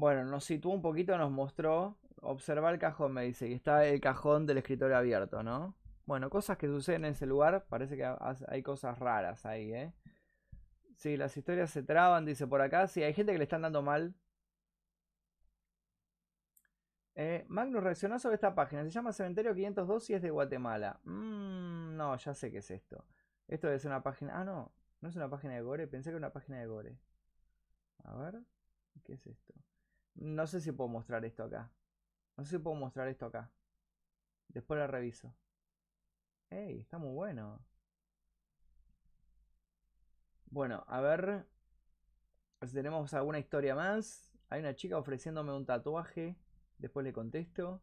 Bueno, nos situó un poquito, nos mostró. Observa el cajón, me dice. Y está el cajón del escritorio abierto, ¿no? Bueno, cosas que suceden en ese lugar. Parece que hay cosas raras ahí, ¿eh? Sí, las historias se traban, dice por acá. Sí, hay gente que le están dando mal. Eh, Magnus reaccionó sobre esta página. Se llama Cementerio 502 y es de Guatemala. Mmm, no, ya sé qué es esto. Esto es una página. Ah, no. No es una página de Gore. Pensé que era una página de Gore. A ver. ¿Qué es esto? No sé si puedo mostrar esto acá. No sé si puedo mostrar esto acá. Después la reviso. ¡Ey! Está muy bueno. Bueno, a ver. Si tenemos alguna historia más. Hay una chica ofreciéndome un tatuaje. Después le contesto.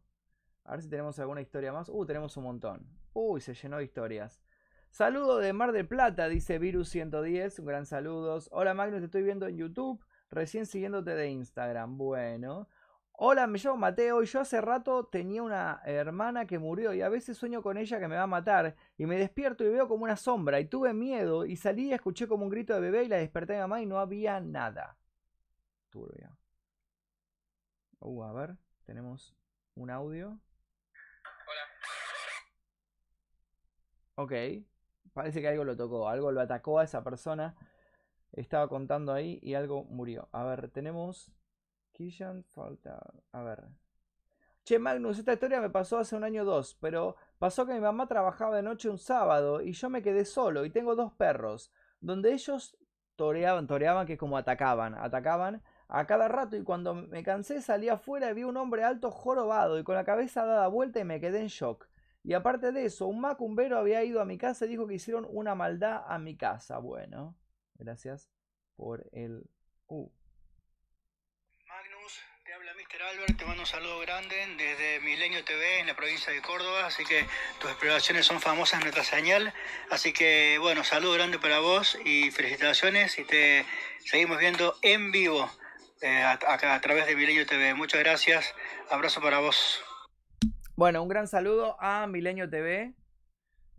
A ver si tenemos alguna historia más. Uh, tenemos un montón. Uy, se llenó de historias. Saludo de Mar del Plata, dice Virus110. Un gran saludos. Hola Magnus, te estoy viendo en YouTube. Recién siguiéndote de Instagram. Bueno. Hola, me llamo Mateo y yo hace rato tenía una hermana que murió y a veces sueño con ella que me va a matar y me despierto y veo como una sombra y tuve miedo y salí y escuché como un grito de bebé y la desperté a mamá y no había nada. Turbia. Uh, a ver, tenemos un audio. Hola. Ok, parece que algo lo tocó, algo lo atacó a esa persona estaba contando ahí y algo murió. A ver, tenemos. Kishan, falta. A ver. Che, Magnus, esta historia me pasó hace un año o dos, pero pasó que mi mamá trabajaba de noche un sábado y yo me quedé solo y tengo dos perros, donde ellos toreaban, toreaban que como atacaban, atacaban a cada rato y cuando me cansé salí afuera y vi un hombre alto jorobado y con la cabeza dada vuelta y me quedé en shock. Y aparte de eso, un macumbero había ido a mi casa y dijo que hicieron una maldad a mi casa. Bueno. Gracias por el... Uh. Magnus, te habla Mr. Albert, te mando un saludo grande desde Milenio TV en la provincia de Córdoba, así que tus exploraciones son famosas en nuestra señal, así que bueno, saludo grande para vos y felicitaciones y te seguimos viendo en vivo eh, a través de Milenio TV. Muchas gracias, abrazo para vos. Bueno, un gran saludo a Milenio TV.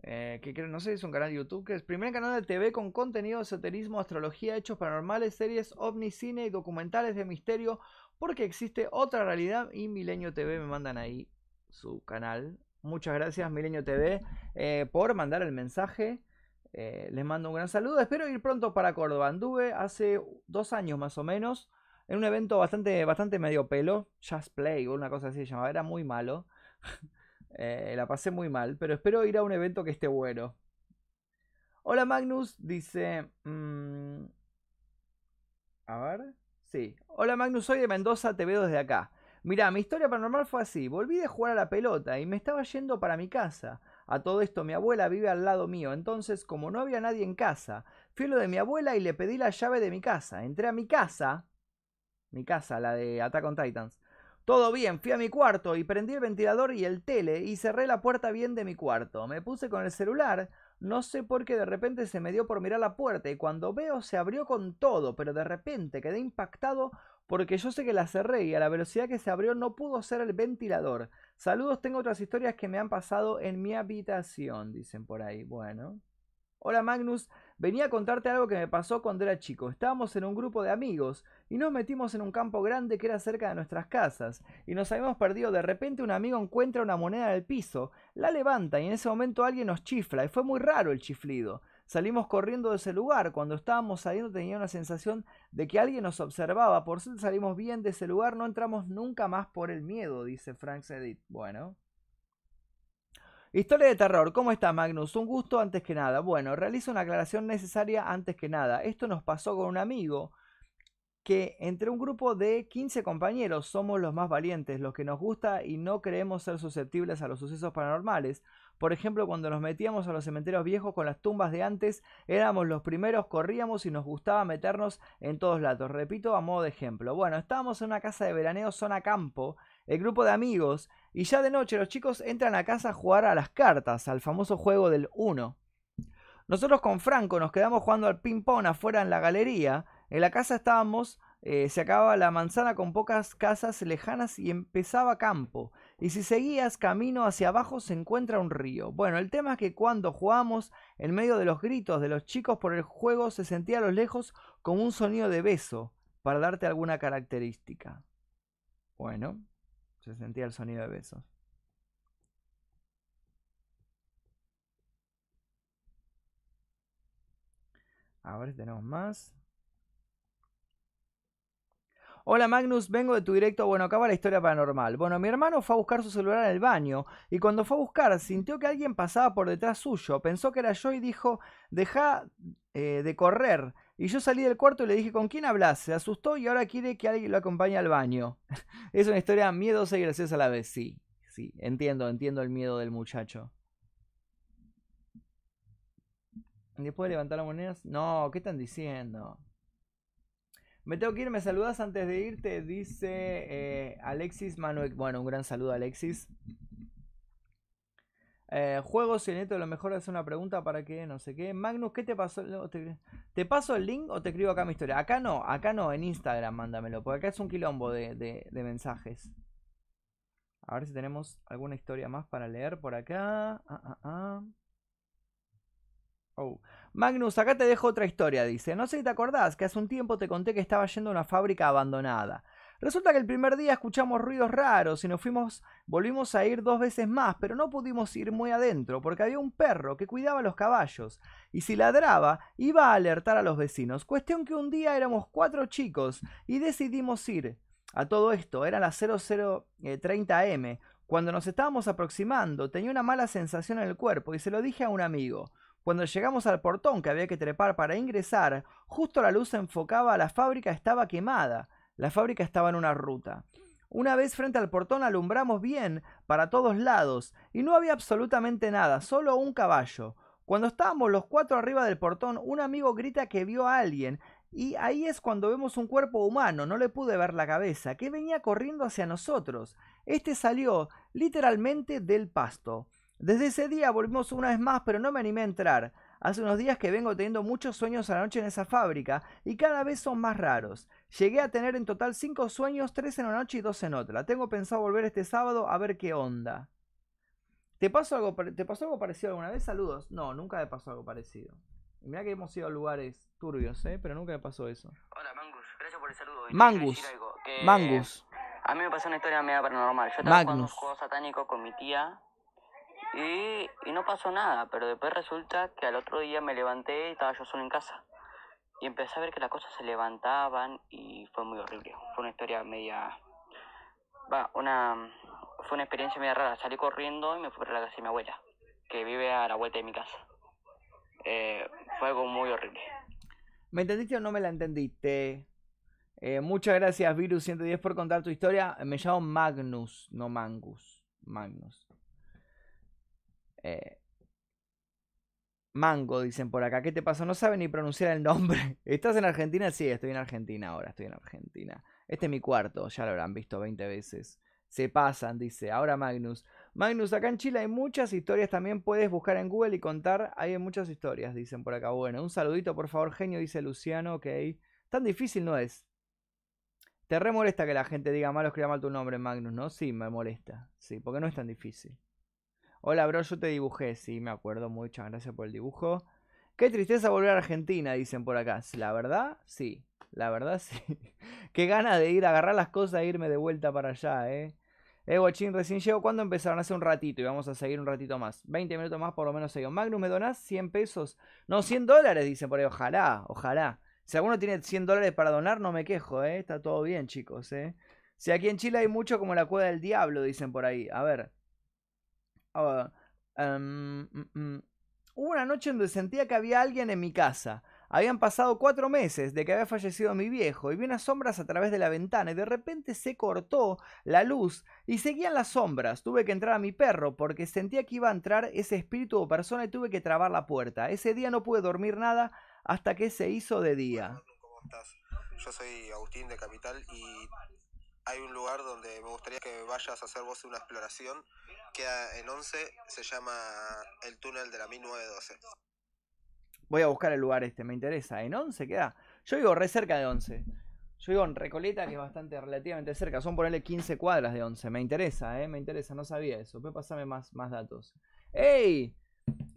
Eh, que no sé es un canal de YouTube, que es el primer canal de TV con contenido de esoterismo, astrología, hechos paranormales, series, ovni, cine y documentales de misterio, porque existe otra realidad y Milenio TV me mandan ahí su canal. Muchas gracias Milenio TV eh, por mandar el mensaje. Eh, les mando un gran saludo. Espero ir pronto para Córdoba. Anduve hace dos años más o menos en un evento bastante, bastante medio pelo, Just Play o una cosa así se llamaba. Era muy malo. Eh, la pasé muy mal, pero espero ir a un evento que esté bueno. Hola Magnus, dice... mm, a ver. Sí. Hola Magnus, soy de Mendoza, te veo desde acá. Mirá, mi historia paranormal fue así. Volví de jugar a la pelota y me estaba yendo para mi casa. A todo esto, mi abuela vive al lado mío, entonces, como no había nadie en casa, fui a lo de mi abuela y le pedí la llave de mi casa. Entré a mi casa, mi casa, la de Attack on Titans. Todo bien, fui a mi cuarto y prendí el ventilador y el tele y cerré la puerta bien de mi cuarto. Me puse con el celular, no sé por qué de repente se me dio por mirar la puerta y cuando veo se abrió con todo, pero de repente quedé impactado porque yo sé que la cerré y a la velocidad que se abrió no pudo ser el ventilador. Saludos, tengo otras historias que me han pasado en mi habitación, dicen por ahí. Bueno. Hola Magnus, venía a contarte algo que me pasó cuando era chico. Estábamos en un grupo de amigos y nos metimos en un campo grande que era cerca de nuestras casas y nos habíamos perdido. De repente un amigo encuentra una moneda en el piso, la levanta y en ese momento alguien nos chifla y fue muy raro el chiflido. Salimos corriendo de ese lugar. Cuando estábamos saliendo tenía una sensación de que alguien nos observaba. Por suerte salimos bien de ese lugar. No entramos nunca más por el miedo, dice Frank Sedit. Bueno. Historia de terror. ¿Cómo está Magnus? Un gusto antes que nada. Bueno, realizo una aclaración necesaria antes que nada. Esto nos pasó con un amigo que entre un grupo de 15 compañeros somos los más valientes, los que nos gusta y no creemos ser susceptibles a los sucesos paranormales. Por ejemplo, cuando nos metíamos a los cementerios viejos con las tumbas de antes, éramos los primeros, corríamos y nos gustaba meternos en todos lados. Repito, a modo de ejemplo. Bueno, estábamos en una casa de veraneo zona campo, el grupo de amigos, y ya de noche los chicos entran a casa a jugar a las cartas, al famoso juego del 1. Nosotros con Franco nos quedamos jugando al ping-pong afuera en la galería. En la casa estábamos, eh, se acababa la manzana con pocas casas lejanas y empezaba campo. Y si seguías camino hacia abajo se encuentra un río. Bueno, el tema es que cuando jugamos, en medio de los gritos de los chicos por el juego, se sentía a lo lejos como un sonido de beso, para darte alguna característica. Bueno, se sentía el sonido de besos. A ver tenemos más. Hola Magnus, vengo de tu directo. Bueno, acaba la historia paranormal. Bueno, mi hermano fue a buscar su celular en el baño y cuando fue a buscar sintió que alguien pasaba por detrás suyo. Pensó que era yo y dijo, deja eh, de correr. Y yo salí del cuarto y le dije, ¿con quién hablas? Se asustó y ahora quiere que alguien lo acompañe al baño. es una historia miedosa y graciosa a la vez. Sí, sí, entiendo, entiendo el miedo del muchacho. Después de levantar las monedas. No, ¿qué están diciendo? Me tengo que ir, me saludas antes de irte, dice eh, Alexis Manuel. Bueno, un gran saludo Alexis. Eh, juegos, el neto lo mejor es una pregunta para que no sé qué. Magnus, ¿qué te pasó? ¿Te, te paso el link o te escribo acá mi historia? Acá no, acá no, en Instagram mándamelo, porque acá es un quilombo de, de, de mensajes. A ver si tenemos alguna historia más para leer por acá. Ah, ah, ah. Oh. Magnus, acá te dejo otra historia, dice. No sé si te acordás que hace un tiempo te conté que estaba yendo a una fábrica abandonada. Resulta que el primer día escuchamos ruidos raros y nos fuimos, volvimos a ir dos veces más, pero no pudimos ir muy adentro porque había un perro que cuidaba los caballos y si ladraba iba a alertar a los vecinos. Cuestión que un día éramos cuatro chicos y decidimos ir. A todo esto, eran las 0030 M. Cuando nos estábamos aproximando, tenía una mala sensación en el cuerpo y se lo dije a un amigo. Cuando llegamos al portón que había que trepar para ingresar, justo la luz enfocaba la fábrica estaba quemada. La fábrica estaba en una ruta. Una vez frente al portón alumbramos bien para todos lados y no había absolutamente nada, solo un caballo. Cuando estábamos los cuatro arriba del portón, un amigo grita que vio a alguien y ahí es cuando vemos un cuerpo humano, no le pude ver la cabeza, que venía corriendo hacia nosotros. Este salió literalmente del pasto. Desde ese día volvimos una vez más, pero no me animé a entrar. Hace unos días que vengo teniendo muchos sueños a la noche en esa fábrica y cada vez son más raros. Llegué a tener en total cinco sueños, tres en una noche y dos en otra. Tengo pensado volver este sábado a ver qué onda. ¿Te pasó algo, ¿te pasó algo parecido alguna vez? Saludos. No, nunca me pasó algo parecido. Y mira que hemos ido a lugares turbios, ¿eh? Pero nunca me pasó eso. Hola Mangus, gracias por el saludo. Mangus. quiero decir algo, que Mangus. A mí me pasó una historia media paranormal. Yo estaba jugando un juego satánico con mi tía y, y no pasó nada, pero después resulta que al otro día me levanté y estaba yo solo en casa. Y empecé a ver que las cosas se levantaban y fue muy horrible. Fue una historia media... Va, una... Fue una experiencia media rara. Salí corriendo y me fui para la casa de mi abuela, que vive a la vuelta de mi casa. eh, fue algo muy horrible. ¿Me entendiste o no me la entendiste? Eh, muchas gracias, Virus110, por contar tu historia. Me llamo Magnus, no Mangus. Magnus. Eh, Mango, dicen por acá. ¿Qué te pasó? No sabe ni pronunciar el nombre. ¿Estás en Argentina? Sí, estoy en Argentina ahora, estoy en Argentina. Este es mi cuarto, ya lo habrán visto 20 veces. Se pasan, dice. Ahora Magnus. Magnus, acá en Chile hay muchas historias, también puedes buscar en Google y contar. Hay muchas historias, dicen por acá. Bueno, un saludito, por favor, genio, dice Luciano, ok. Tan difícil no es. Te re molesta que la gente diga mal o escriba mal tu nombre, Magnus, ¿no? Sí, me molesta. Sí, porque no es tan difícil. Hola, bro, yo te dibujé. Sí, me acuerdo. Muchas gracias por el dibujo. Qué tristeza volver a Argentina, dicen por acá. La verdad, sí. La verdad, sí. Qué gana de ir a agarrar las cosas e irme de vuelta para allá, eh. Eh, guachín, recién llego. ¿Cuándo empezaron? Hace un ratito y vamos a seguir un ratito más. 20 minutos más por lo menos seguimos. Magnus, ¿me donás 100 pesos? No, 100 dólares, dicen por ahí. Ojalá, ojalá. Si alguno tiene 100 dólares para donar, no me quejo, ¿eh? Está todo bien, chicos, ¿eh? Si aquí en Chile hay mucho como la cueva del diablo, dicen por ahí. A ver. Ah, em, mm, mm. Hubo una noche donde sentía que había alguien en mi casa. Habían pasado cuatro meses de que había fallecido mi viejo y vi unas sombras a través de la ventana y de repente se cortó la luz y seguían las sombras. Tuve que entrar a mi perro porque sentía que iba a entrar ese espíritu o persona y tuve que trabar la puerta. Ese día no pude dormir nada hasta que se hizo de día. Yo soy Agustín de Capital y hay un lugar donde me gustaría que vayas a hacer vos una exploración. Queda en 11, se llama el túnel de la 1912. Voy a buscar el lugar este, me interesa. ¿En 11 queda? Yo vivo re cerca de 11. Yo vivo en Recoleta, que es bastante relativamente cerca. Son ponerle 15 cuadras de 11. Me interesa, eh, me interesa. No sabía eso. Puede pasarme más, más datos. ¡Ey!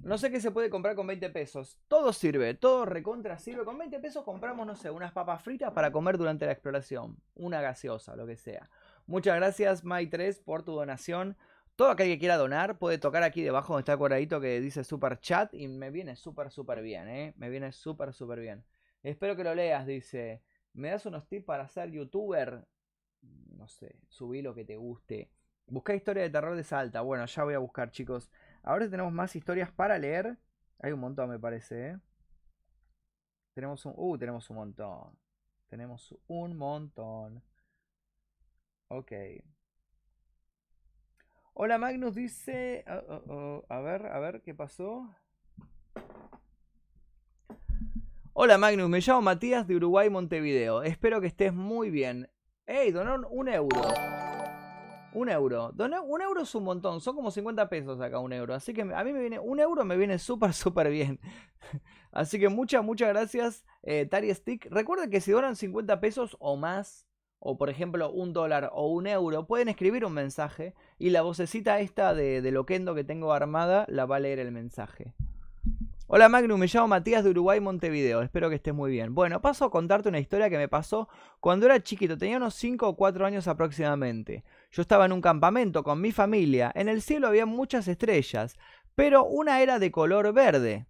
No sé qué se puede comprar con 20 pesos. Todo sirve, todo recontra sirve. Con 20 pesos compramos, no sé, unas papas fritas para comer durante la exploración. Una gaseosa, lo que sea. Muchas gracias, Mai3, por tu donación. Todo aquel que quiera donar puede tocar aquí debajo donde está el cuadradito que dice super chat y me viene súper, súper bien, ¿eh? Me viene súper, súper bien. Espero que lo leas, dice. ¿Me das unos tips para ser youtuber? No sé, subí lo que te guste. Busca historia de terror de Salta. Bueno, ya voy a buscar, chicos. Ahora tenemos más historias para leer. Hay un montón, me parece, ¿eh? Tenemos un... Uh, tenemos un montón. Tenemos un montón. Ok. Hola Magnus dice... oh, oh, oh, A ver, a ver, ¿qué pasó? Hola Magnus, me llamo Matías de Uruguay, Montevideo. Espero que estés muy bien. ¡Ey! Donaron un euro. Un euro. Un euro es un montón. Son como 50 pesos acá un euro. Así que a mí me viene... Un euro me viene súper, súper bien. Así que muchas, muchas gracias, eh, Tari Stick. Recuerden que si donan 50 pesos o más, o por ejemplo un dólar o un euro, pueden escribir un mensaje y la vocecita esta de, de Loquendo que tengo armada la va a leer el mensaje. Hola Magnum, me llamo Matías de Uruguay, Montevideo. Espero que estés muy bien. Bueno, paso a contarte una historia que me pasó cuando era chiquito, tenía unos 5 o 4 años aproximadamente. Yo estaba en un campamento con mi familia, en el cielo había muchas estrellas, pero una era de color verde.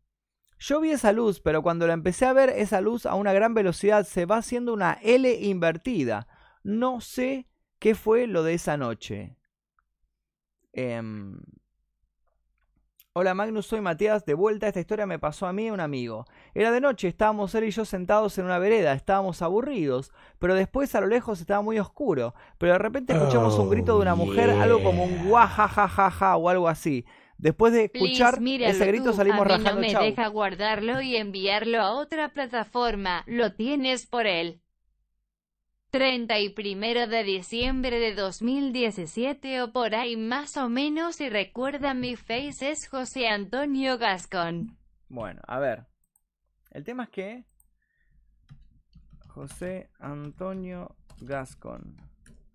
Yo vi esa luz, pero cuando la empecé a ver, esa luz a una gran velocidad se va haciendo una L invertida. No sé qué fue lo de esa noche. Em, Hola Magnus, soy Matías. De vuelta, esta historia me pasó a mí y a un amigo. Era de noche, estábamos él y yo sentados en una vereda, estábamos aburridos, pero después a lo lejos estaba muy oscuro. Pero de repente escuchamos un grito de una mujer, algo como un guajajajaja o algo así. Después de escuchar Please, ese grito tú. salimos a mí rajando no me chau. deja guardarlo y enviarlo a otra plataforma. Lo tienes por él. 31 de diciembre de 2017 o por ahí más o menos y recuerda mi face es José Antonio Gascón. Bueno, a ver. El tema es que José Antonio Gascon.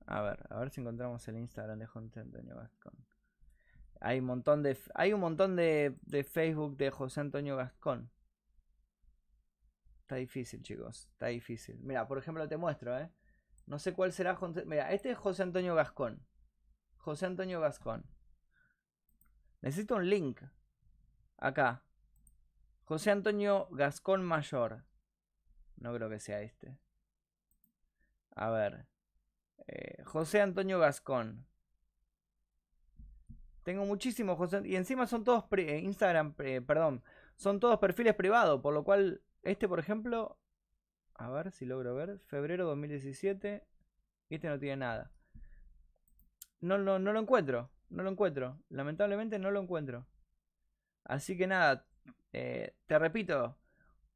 A ver, a ver si encontramos el Instagram de José Antonio Gascon. Hay un montón de hay un montón de, de Facebook de José Antonio Gascón. Está difícil, chicos. Está difícil. Mira, por ejemplo, te muestro, ¿eh? No sé cuál será. Mira, este es José Antonio Gascón. José Antonio Gascón. Necesito un link. Acá. José Antonio Gascón Mayor. No creo que sea este. A ver. Eh, José Antonio Gascón. Tengo muchísimos José. Y encima son todos eh, Instagram, eh, perdón. son todos perfiles privados, por lo cual este, por ejemplo, a ver si logro ver, febrero 2017, este no tiene nada. No, no, no lo encuentro, no lo encuentro, lamentablemente no lo encuentro. Así que nada, eh, te repito,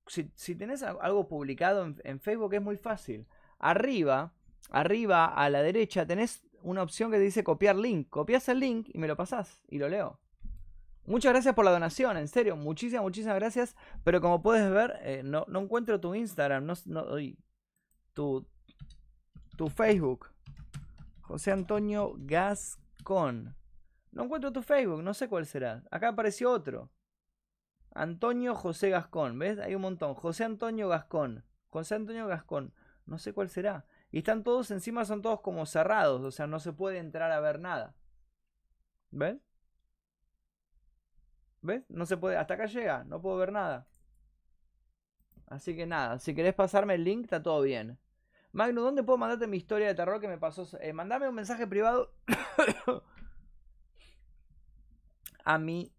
si, si tenés algo publicado en, en Facebook es muy fácil. Arriba, arriba a la derecha tenés una opción que dice copiar link. Copias el link y me lo pasás y lo leo. Muchas gracias por la donación, en serio, muchísimas, muchísimas gracias. Pero como puedes ver, eh, no, no encuentro tu Instagram, no, no, tu, tu Facebook. José Antonio Gascón. No encuentro tu Facebook, no sé cuál será. Acá apareció otro. Antonio José Gascón, ¿ves? Hay un montón. José Antonio Gascón. José Antonio Gascón. No sé cuál será. Y están todos encima, son todos como cerrados. O sea, no se puede entrar a ver nada. ¿Ves? ¿Ves? No se puede. Hasta acá llega. No puedo ver nada. Así que nada. Si querés pasarme el link, está todo bien. Magno, ¿dónde puedo mandarte mi historia de terror que me pasó? Eh, mandame un mensaje privado a mi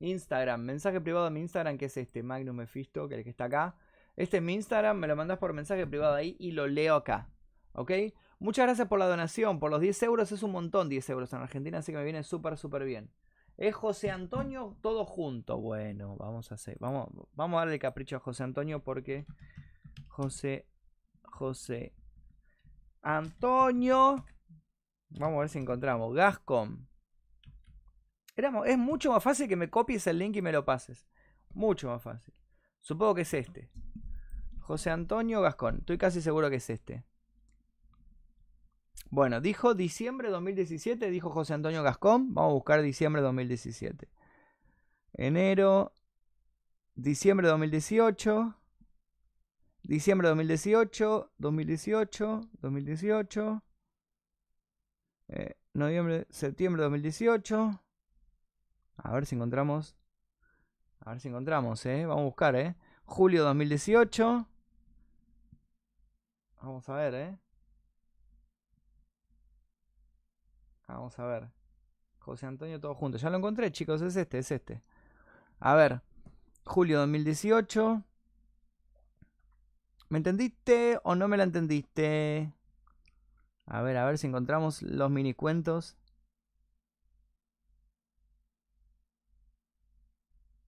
Instagram. Mensaje privado a mi Instagram, que es este, Magnum Mephisto, que es el que está acá. Este es mi Instagram, me lo mandás por mensaje privado ahí y lo leo acá. ¿Ok? Muchas gracias por la donación. Por los 10 euros es un montón 10 euros en Argentina, así que me viene súper, súper bien. Es José Antonio todo junto. Bueno, vamos a hacer. Vamos, vamos a darle capricho a José Antonio porque. José. José. Antonio. Vamos a ver si encontramos. Gascom. Es mucho más fácil que me copies el link y me lo pases. Mucho más fácil. Supongo que es este. José Antonio Gascón. Estoy casi seguro que es este. Bueno, dijo diciembre 2017, dijo José Antonio Gascón. Vamos a buscar diciembre 2017. Enero, diciembre 2018. Diciembre 2018, 2018, 2018. eh, noviembre, septiembre 2018. A ver si encontramos. A ver si encontramos, ¿eh? Vamos a buscar, ¿eh? Julio 2018. Vamos a ver, ¿eh? Vamos a ver. José Antonio, todo junto. Ya lo encontré, chicos. Es este, es este. A ver. Julio 2018. ¿Me entendiste o no me la entendiste? A ver, a ver si encontramos los mini cuentos.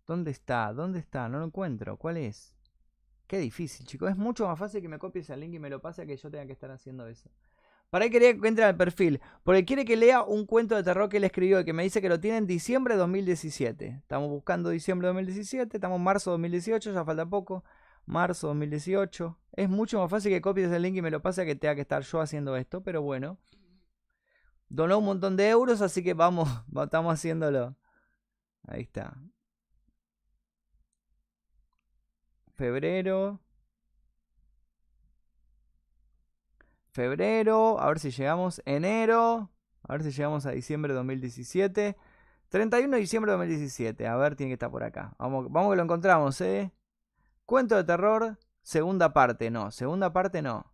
¿Dónde está? ¿Dónde está? No lo encuentro. ¿Cuál es? Qué difícil, chicos. Es mucho más fácil que me copies el link y me lo pase a que yo tenga que estar haciendo eso. Para ahí quería que entre al perfil. Porque quiere que lea un cuento de terror que él escribió y que me dice que lo tiene en diciembre de 2017. Estamos buscando diciembre de 2017. Estamos en marzo de 2018. Ya falta poco. Marzo 2018. Es mucho más fácil que copies el link y me lo pase que tenga que estar yo haciendo esto. Pero bueno. Donó un montón de euros. Así que vamos. Estamos haciéndolo. Ahí está. Febrero. Febrero. A ver si llegamos. Enero. A ver si llegamos a diciembre de 2017. 31 de diciembre de 2017. A ver, tiene que estar por acá. Vamos, vamos que lo encontramos, ¿eh? Cuento de terror. Segunda parte. No, segunda parte no.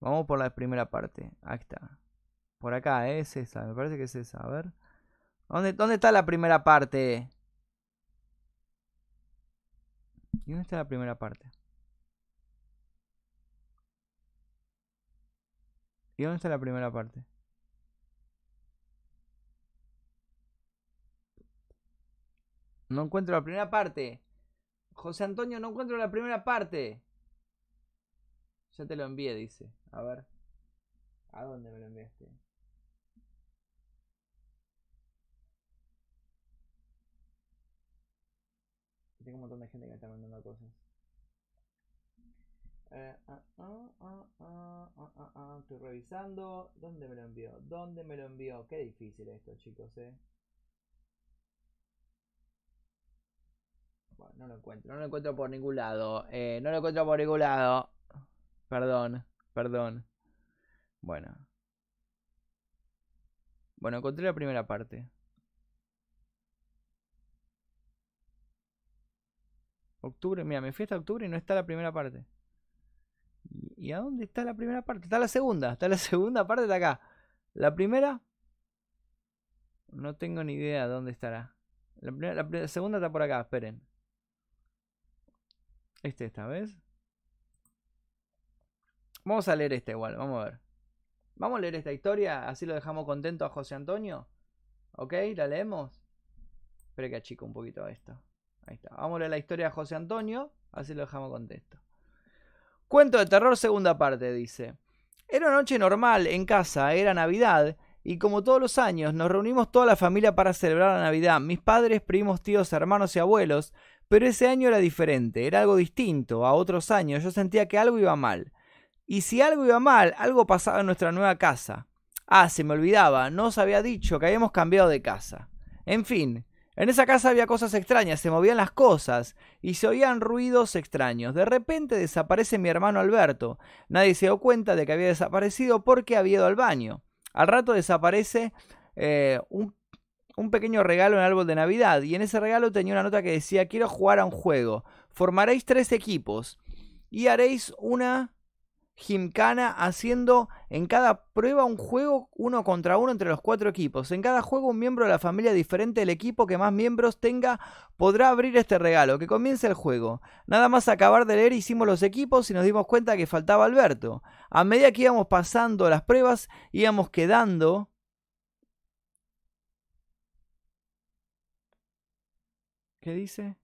Vamos por la primera parte. Ahí está. Por acá, ¿eh? es esa. Me parece que es esa. A ver. ¿Dónde, dónde está la primera parte? ¿Y dónde está la primera parte? ¿Y dónde está la primera parte? No encuentro la primera parte. José Antonio, no encuentro la primera parte. Ya te lo envié, dice. A ver. ¿A dónde me lo enviaste? Tengo un montón de gente que me está mandando cosas. Eh, ah, ah, ah, ah, ah, ah, Estoy revisando. ¿Dónde me lo envió? ¿Dónde me lo envió? Qué difícil esto, chicos, eh. Bueno, no lo encuentro. No lo encuentro por ningún lado. Eh, no lo encuentro por ningún lado. Perdón, perdón. Bueno. Bueno, encontré la primera parte. Octubre, mira, me fui hasta octubre y no está la primera parte. ¿Y a dónde está la primera parte? Está la segunda, está la segunda parte de acá. La primera, no tengo ni idea dónde estará. La, la segunda está por acá, esperen. Este esta vez. Vamos a leer este igual, vamos a ver. Vamos a leer esta historia, así lo dejamos contento a José Antonio. ¿Ok? ¿La leemos? Espera que achico un poquito esto. Ahí está. Vamos a leer la historia de José Antonio, así lo dejamos contento. Cuento de terror, segunda parte, dice. Era una noche normal en casa, era Navidad, y como todos los años, nos reunimos toda la familia para celebrar la Navidad, mis padres, primos, tíos, hermanos y abuelos, pero ese año era diferente, era algo distinto a otros años, yo sentía que algo iba mal. Y si algo iba mal, algo pasaba en nuestra nueva casa. Ah, se me olvidaba, no os había dicho que habíamos cambiado de casa. En fin, en esa casa había cosas extrañas, se movían las cosas y se oían ruidos extraños. De repente desaparece mi hermano Alberto. Nadie se dio cuenta de que había desaparecido porque había ido al baño. Al rato desaparece eh, un, pequeño regalo en árbol de Navidad y en ese regalo tenía una nota que decía quiero jugar a un juego. Formaréis tres equipos y haréis una Gimcana haciendo en cada prueba un juego uno contra uno entre los cuatro equipos. En cada juego un miembro de la familia diferente del equipo que más miembros tenga podrá abrir este regalo. Que comience el juego. Nada más acabar de leer hicimos los equipos y nos dimos cuenta que faltaba Alberto. A medida que íbamos pasando las pruebas íbamos quedando... ¿Qué dice?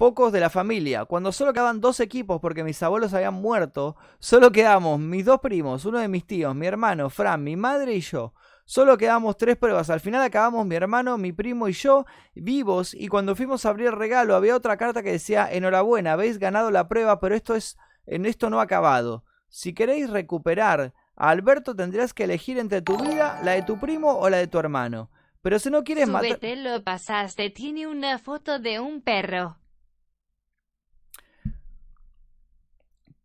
Pocos de la familia. Cuando solo quedaban dos equipos porque mis abuelos habían muerto, solo quedamos mis dos primos, uno de mis tíos, mi hermano, Fran, mi madre y yo. Solo quedamos tres pruebas. Al final acabamos mi hermano, mi primo y yo vivos. Y cuando fuimos a abrir el regalo, había otra carta que decía: Enhorabuena, habéis ganado la prueba, pero esto es. En esto no ha acabado. Si queréis recuperar a Alberto, tendrás que elegir entre tu vida, la de tu primo o la de tu hermano. Pero si no quieres matar. Lo pasaste. Tiene una foto de un perro.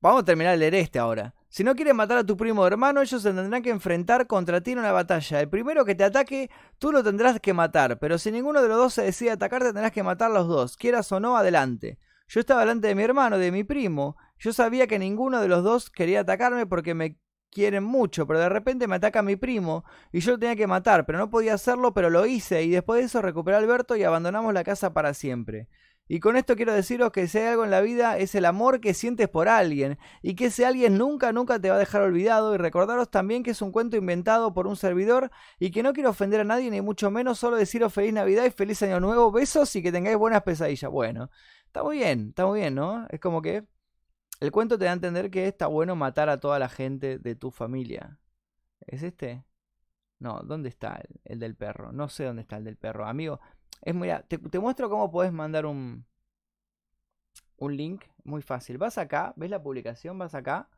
Vamos a terminar de leer este ahora. Si no quieres matar a tu primo o hermano, ellos se tendrán que enfrentar contra ti en una batalla. El primero que te ataque, tú lo tendrás que matar. Pero si ninguno de los dos se decide atacar, tendrás que matar a los dos. Quieras o no, adelante. Yo estaba delante de mi hermano, de mi primo. Yo sabía que ninguno de los dos quería atacarme porque me quieren mucho, pero de repente me ataca mi primo y yo lo tenía que matar, pero no podía hacerlo, pero lo hice y después de eso recuperé a Alberto y abandonamos la casa para siempre. Y con esto quiero deciros que si hay algo en la vida es el amor que sientes por alguien y que ese alguien nunca, nunca te va a dejar olvidado y recordaros también que es un cuento inventado por un servidor y que no quiero ofender a nadie ni mucho menos, solo deciros feliz Navidad y feliz Año Nuevo, besos y que tengáis buenas pesadillas. Bueno, está muy bien, está muy bien, ¿no? Es como que el cuento te da a entender que está bueno matar a toda la gente de tu familia. ¿Es este? No, ¿dónde está el, el del perro? No sé dónde está el del perro. Amigo, es te muestro cómo puedes mandar un, un link muy fácil. Vas acá, ves la publicación, vas acá.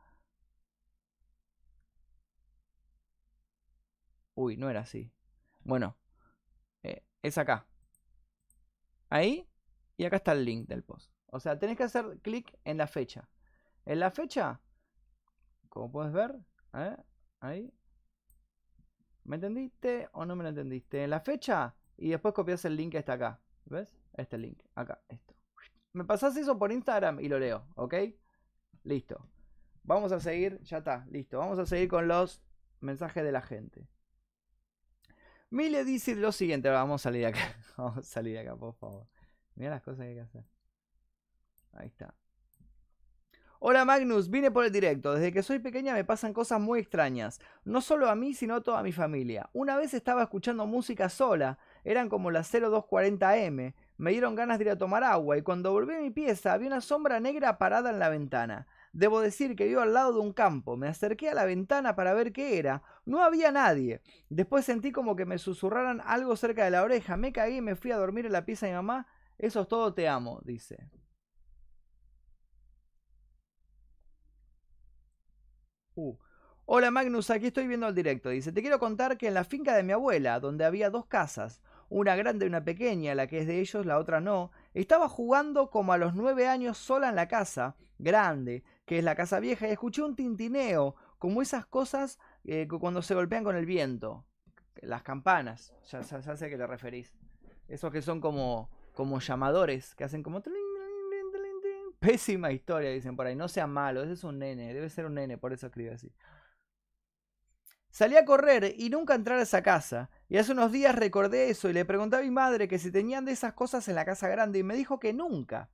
Uy, no era así. Bueno, eh, es acá. Ahí y acá está el link del post. O sea, tenés que hacer clic en la fecha. En la fecha, como puedes ver, ¿eh? ahí. ¿Me entendiste o no me lo entendiste? En la fecha y después copias el link está acá. ¿Ves? Este link. Acá. Esto. Me pasas eso por Instagram y lo leo. ¿Ok? Listo. Vamos a seguir. Ya está. Listo. Vamos a seguir con los mensajes de la gente. Mile dice lo siguiente. Vamos a salir de acá. Vamos a salir de acá, por favor. Mira las cosas que hay que hacer. Ahí está. Hola Magnus, vine por el directo. Desde que soy pequeña me pasan cosas muy extrañas. No solo a mí, sino a toda mi familia. Una vez estaba escuchando música sola eran como las 0240M. Me dieron ganas de ir a tomar agua y cuando volví a mi pieza había una sombra negra parada en la ventana. Debo decir que vivo al lado de un campo. Me acerqué a la ventana para ver qué era. No había nadie. Después sentí como que me susurraran algo cerca de la oreja. Me caí y me fui a dormir en la pieza de mi mamá. Eso es todo, te amo, dice. Uh. Hola Magnus, aquí estoy viendo el directo. Dice, te quiero contar que en la finca de mi abuela, donde había dos casas, una grande y una pequeña, la que es de ellos, la otra no, estaba jugando como a los nueve años sola en la casa, grande, que es la casa vieja, y escuché un tintineo, como esas cosas eh, cuando se golpean con el viento. Las campanas, ya, sé a qué te referís. Esos que son como, como llamadores, que hacen como... Pésima historia, dicen por ahí. No sea malo, ese es un nene, debe ser un nene, por eso escribe así. Salí a correr y nunca entrar a esa casa. Y hace unos días recordé eso y le pregunté a mi madre que si tenían de esas cosas en la casa grande y me dijo que nunca.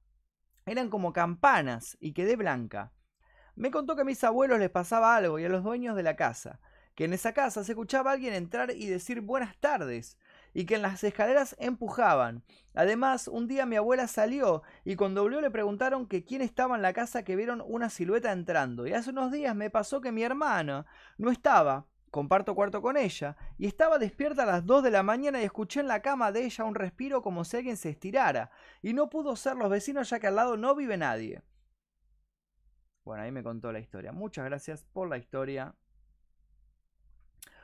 Eran como campanas y quedé blanca. Me contó que a mis abuelos les pasaba algo y a los dueños de la casa, que en esa casa se escuchaba a alguien entrar y decir buenas tardes, y que en las escaleras empujaban. Además, un día mi abuela salió y cuando volvió le preguntaron que quién estaba en la casa que vieron una silueta entrando. Y hace unos días me pasó que mi hermana no estaba, comparto cuarto con ella, y estaba despierta a las 2 de la mañana y escuché en la cama de ella un respiro como si alguien se estirara, y no pudo ser los vecinos ya que al lado no vive nadie. Bueno, ahí me contó la historia. Muchas gracias por la historia.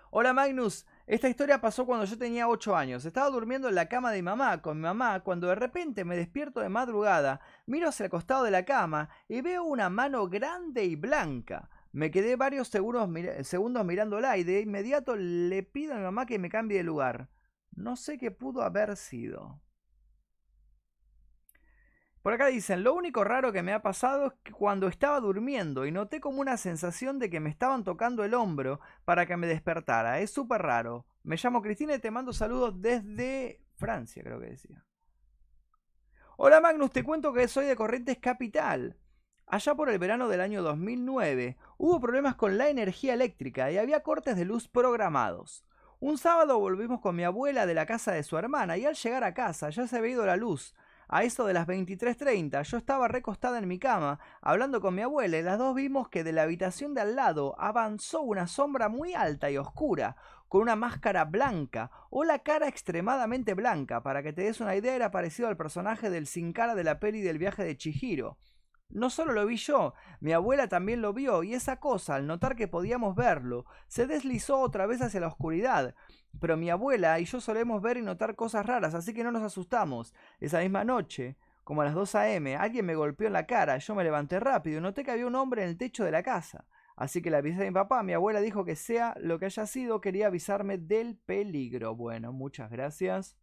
Hola Magnus, esta historia pasó cuando yo tenía 8 años. Estaba durmiendo en la cama de mi mamá con mi mamá cuando de repente me despierto de madrugada, miro hacia el costado de la cama y veo una mano grande y blanca. Me quedé varios segundos, segundos mirándola y de inmediato le pido a mi mamá que me cambie de lugar. No sé qué pudo haber sido. Por acá dicen, lo único raro que me ha pasado es que cuando estaba durmiendo y noté como una sensación de que me estaban tocando el hombro para que me despertara. Es súper raro. Me llamo Cristina y te mando saludos desde Francia, creo que decía. Hola Magnus, te cuento que soy de Corrientes Capital. Allá por el verano del año 2009 hubo problemas con la energía eléctrica y había cortes de luz programados. Un sábado volvimos con mi abuela de la casa de su hermana y al llegar a casa ya se había ido la luz. A eso de las 23.30 yo estaba recostada en mi cama hablando con mi abuela y las dos vimos que de la habitación de al lado avanzó una sombra muy alta y oscura, con una máscara blanca o la cara extremadamente blanca. Para que te des una idea era parecido al personaje del sin cara de la peli del viaje de Chihiro. No solo lo vi yo, mi abuela también lo vio, y esa cosa, al notar que podíamos verlo, se deslizó otra vez hacia la oscuridad. Pero mi abuela y yo solemos ver y notar cosas raras, así que no nos asustamos. Esa misma noche, como a las 2 a.m., alguien me golpeó en la cara, yo me levanté rápido y noté que había un hombre en el techo de la casa. Así que le avisé a mi papá, mi abuela dijo que sea lo que haya sido, quería avisarme del peligro. Bueno, muchas gracias.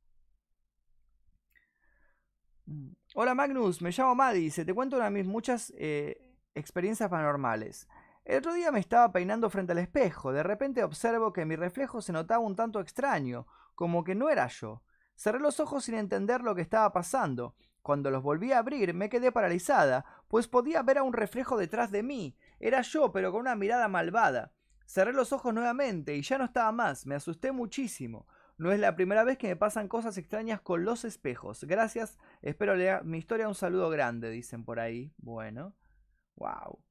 Mm. Hola Magnus, me llamo Maddy, te cuento una de mis muchas eh, experiencias paranormales. El otro día me estaba peinando frente al espejo, de repente observo que mi reflejo se notaba un tanto extraño, como que no era yo. Cerré los ojos sin entender lo que estaba pasando. Cuando los volví a abrir me quedé paralizada, pues podía ver a un reflejo detrás de mí. Era yo, pero con una mirada malvada. Cerré los ojos nuevamente y ya no estaba más. Me asusté muchísimo. No es la primera vez que me pasan cosas extrañas con los espejos. Gracias. Espero leer mi historia. Un saludo grande, dicen por ahí. Bueno. Wow.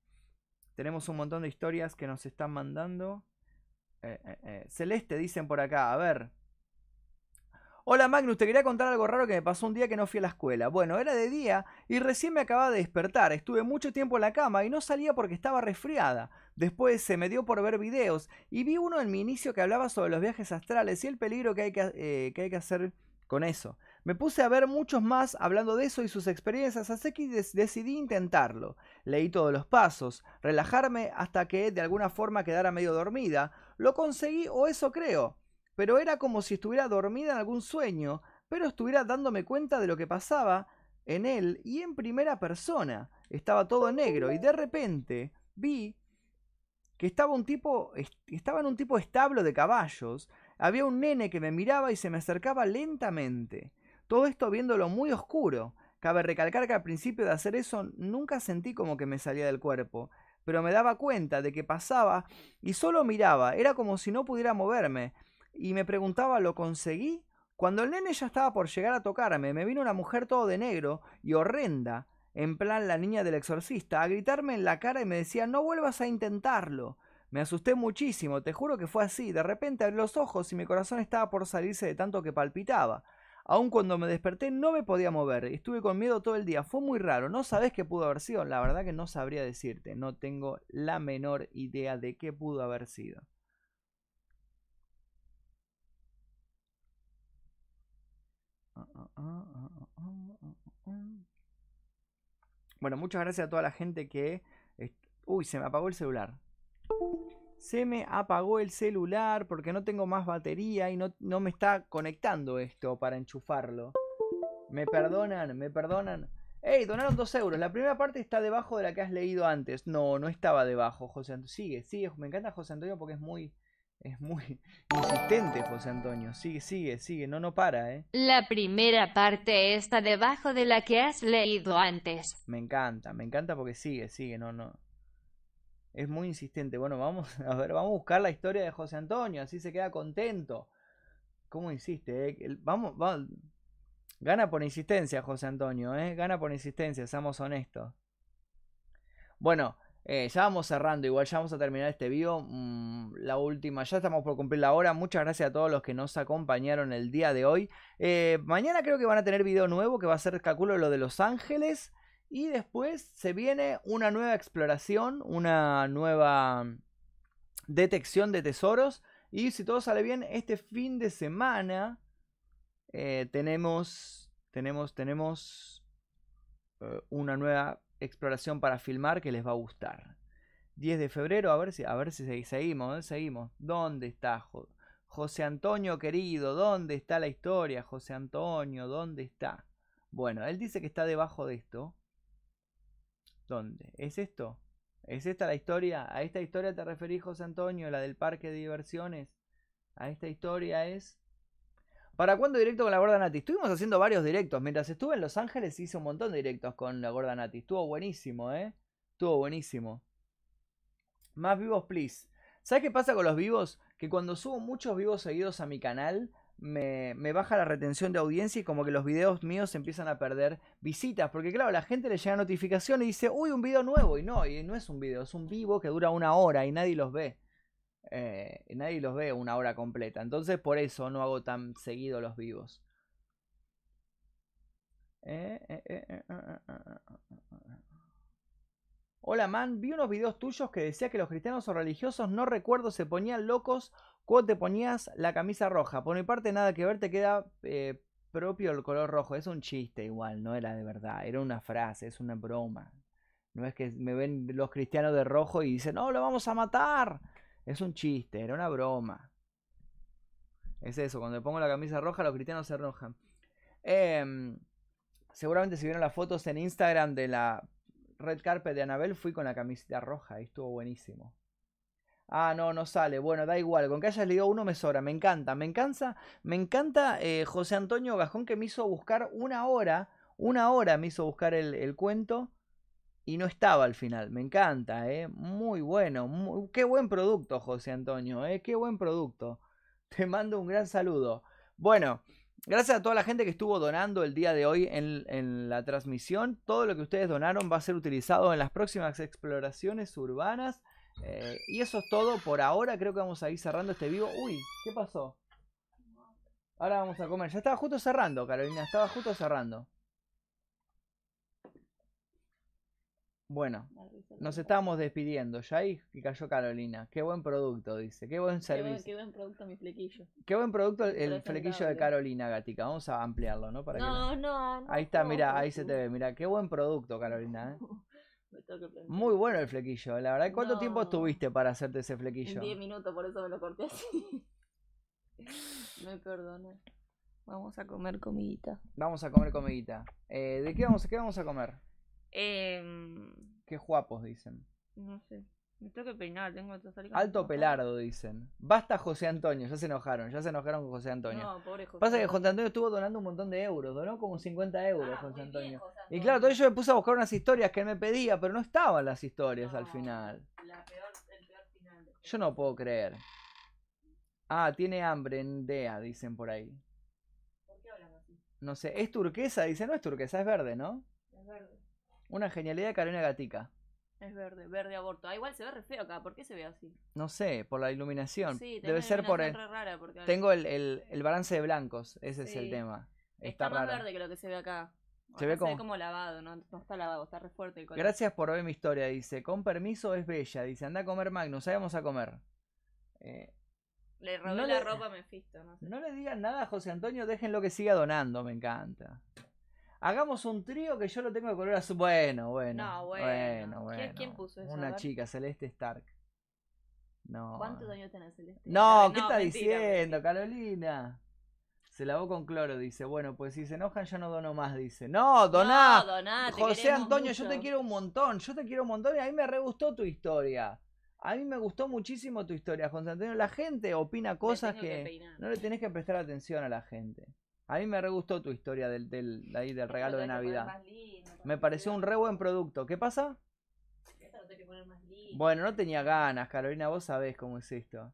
Tenemos un montón de historias que nos están mandando. Eh, eh, eh. Celeste, dicen por acá. A ver. Hola Magnus, te quería contar algo raro que me pasó un día que no fui a la escuela. Bueno, era de día y recién me acababa de despertar. Estuve mucho tiempo en la cama y no salía porque estaba resfriada. Después se me dio por ver videos y vi uno en mi inicio que hablaba sobre los viajes astrales y el peligro que hay que, eh, que, hay que hacer con eso. Me puse a ver muchos más hablando de eso y sus experiencias, así que decidí intentarlo. Leí todos los pasos, relajarme hasta que de alguna forma quedara medio dormida. Lo conseguí o eso creo pero era como si estuviera dormida en algún sueño, pero estuviera dándome cuenta de lo que pasaba en él y en primera persona. Estaba todo negro y de repente vi que estaba un tipo estaba en un tipo establo de caballos. Había un nene que me miraba y se me acercaba lentamente. Todo esto viéndolo muy oscuro. Cabe recalcar que al principio de hacer eso nunca sentí como que me salía del cuerpo, pero me daba cuenta de que pasaba y solo miraba, era como si no pudiera moverme, y me preguntaba, ¿lo conseguí? Cuando el nene ya estaba por llegar a tocarme, me vino una mujer todo de negro y horrenda, en plan la niña del exorcista, a gritarme en la cara y me decía, no vuelvas a intentarlo. Me asusté muchísimo, te juro que fue así. De repente abrí los ojos y mi corazón estaba por salirse de tanto que palpitaba. Aun cuando me desperté no me podía mover, estuve con miedo todo el día, fue muy raro, no sabes qué pudo haber sido, la verdad que no sabría decirte, no tengo la menor idea de qué pudo haber sido. Bueno, muchas gracias a toda la gente que... Uy, se me apagó el celular. Se me apagó el celular porque no tengo más batería y no, no me está conectando esto para enchufarlo. Me perdonan, me perdonan. ¡Ey! Donaron dos euros. La primera parte está debajo de la que has leído antes. No, no estaba debajo, José Antonio. Sigue, sigue. Me encanta José Antonio porque es muy, Es muy insistente, José Antonio. Sigue, sigue, sigue. No, no para, ¿eh? La primera parte está debajo de la que has leído antes. Me encanta, me encanta porque sigue, sigue, no, no. Es muy insistente. Bueno, vamos a ver, vamos a buscar la historia de José Antonio, así se queda contento. ¿Cómo insiste? eh? Vamos, vamos. Gana por insistencia, José Antonio, ¿eh? Gana por insistencia, seamos honestos. Bueno, eh, ya vamos cerrando, igual ya vamos a terminar este video. mm, la última, ya estamos por cumplir la hora. Muchas gracias a todos los que nos acompañaron el día de hoy. Eh, mañana creo que van a tener video nuevo, que va a ser, calculo, lo de Los Ángeles. Y después se viene una nueva exploración, una nueva detección de tesoros. Y si todo sale bien, este fin de semana eh, tenemos, tenemos, tenemos eh, una nueva exploración para filmar que les va a gustar. 10 de febrero, a ver si, a ver si segui- seguimos, ¿eh? seguimos. ¿Dónde está Jo- José Antonio querido? ¿Dónde está la historia, José Antonio? ¿Dónde está? Bueno, él dice que está debajo de esto. ¿Dónde? ¿Es esto? ¿Es esta la historia? ¿A esta historia te referís, José Antonio? ¿La del parque de diversiones? ¿A esta historia es? ¿Para cuándo directo con la gorda Nati? Estuvimos haciendo varios directos. Mientras estuve en Los Ángeles hice un montón de directos con la gorda Nati. Estuvo buenísimo, ¿eh? Estuvo buenísimo. Más vivos, please. ¿Sabes qué pasa con los vivos? Que cuando subo muchos vivos seguidos a mi canal, me, baja la retención de audiencia y como que los videos míos empiezan a perder visitas. Porque claro, la gente le llega notificación y dice, uy, un video nuevo. Y no, y no es un video, es un vivo que dura una hora y nadie los ve. Eh, nadie los ve una hora completa. Entonces por eso no hago tan seguido los vivos. Hola man, vi unos videos tuyos que decía que los cristianos o religiosos, no recuerdo, se ponían locos cuando te ponías la camisa roja. Por mi parte nada que ver, te queda eh, propio el color rojo. Es un chiste igual, no era de verdad, era una frase, es una broma. No es que me ven los cristianos de rojo y dicen, no, lo vamos a matar. Es un chiste, era una broma. Es eso, cuando me pongo la camisa roja los cristianos se enojan. Em, seguramente si vieron las fotos en Instagram de la red carpet de Anabel, fui con la camiseta roja y estuvo buenísimo. Ah, no, no sale. Bueno, da igual. Con que hayas leído uno me sobra. Me encanta. Me encanta. Me encanta eh, José Antonio Gajón que me hizo buscar una hora. Una hora me hizo buscar el cuento. Y no estaba al final. Me encanta, eh. Muy bueno. qué buen producto, José Antonio, eh. Qué buen producto. Te mando un gran saludo. Bueno, gracias a toda la gente que estuvo donando el día de hoy en, en la transmisión. Todo lo que ustedes donaron va a ser utilizado en las próximas exploraciones urbanas. Eh, y eso es todo por ahora. Creo que vamos a ir cerrando este vivo. Uy, ¿qué pasó? Ahora vamos a comer. Ya estaba justo cerrando, Carolina. Estaba justo cerrando. Bueno, nos estábamos despidiendo. Ya ahí cayó Carolina. Qué buen producto, dice. Qué buen Qué buen, servicio. qué buen producto mi flequillo. Qué buen producto el, flequillo de. Carolina, Gatica. Vamos a ampliarlo, ¿no? Para No, no, no. Ahí está, no, mira, ahí se te ve. Mira, qué buen producto, Carolina. ¿eh? Me tengo que plantar. Muy bueno el flequillo. La verdad, ¿cuánto tiempo estuviste para hacerte ese flequillo? 10 minutos, por eso me lo corté así. me perdona. Vamos a comer comidita. Vamos a comer comidita. Eh, ¿De qué vamos, qué vamos a comer? Eh, Qué guapos, dicen. no sé. Me tengo que peinar, tengo que salir con Alto pelardo, dicen. Basta José Antonio, ya se enojaron, ya se enojaron con José Antonio. No, pobre José. Pasa que José Antonio estuvo donando un montón de euros, donó como 50 euros Ah, José bien, Antonio. Y claro, entonces yo me puse a buscar unas historias que él me pedía, pero no estaban las historias al final. la peor, el peor final Yo no puedo creer. Ah, tiene hambre en DEA, dicen por ahí. ¿Por qué hablan así? No sé, es turquesa, dice, no es turquesa, es verde, ¿no? Es verde. Una genialidad de Carolina Gatica. Es verde, verde aborto. Ah, igual se ve re feo acá. ¿Por qué se ve así? No sé, por la iluminación. Sí, Debe ser por el... Rara porque Tengo el, el, el balance de blancos, ese es el tema. Está, Está, más verde que lo que se ve acá. Se Acá ve como- como lavado, ¿no? No está lavado, está re fuerte el color. Gracias por ver mi historia, dice. Con permiso es bella, dice. Anda a comer Magnus, ahí vamos a comer. Eh, Le robé No la le- ropa a Mephisto, no sé. no le digan nada a José Antonio, déjenlo que siga donando, me encanta. Hagamos un trío que yo lo tengo de color azul. Bueno, bueno. No, bueno. Bueno, ¿Quién- bueno. quién puso eso? Una chica, Celeste Stark. No. ¿Cuántos años tenés, Celeste? No, ¿qué está mentira, diciendo, Carolina? Se lavó con cloro, dice. Bueno, pues si se enojan yo no dono más, dice. No, doná. No, doná, José Antonio, yo te quiero un montón. Yo te quiero un montón y a mí me re gustó tu historia. A mí me gustó muchísimo tu historia, José Antonio. La gente opina cosas que que, no le tenés que prestar atención a la gente. A mí me re gustó tu historia del, del, de ahí, del regalo lo de Navidad. lindo, Me pareció un re buen producto. ¿Qué pasa? Bueno, no tenía ganas, Carolina, vos sabés cómo es esto.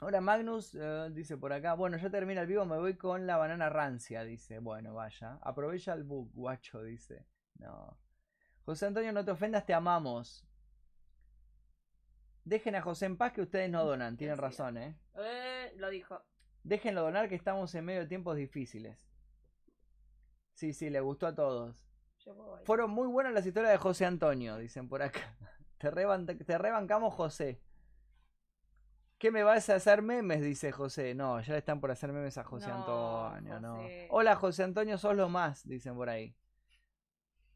Ahora Magnus eh, dice por acá, bueno, ya termina el vivo, me voy con la banana rancia, dice. Bueno, vaya. Aprovecha el book, guacho, dice. No. José Antonio, no te ofendas, te amamos. Dejen a José en paz que ustedes no donan, tienen razón, ¿eh? Eh, lo dijo. Déjenlo donar que estamos en medio de tiempos difíciles. Sí, sí, le gustó a todos. Fueron muy buenas las historias de José Antonio, dicen por acá. Te, reban- te rebancamos, José. ¿Qué me vas a hacer memes? Dice José. No, ya le están por hacer memes a José No, Antonio, no. Hola, José Antonio, sos lo más, dicen por ahí.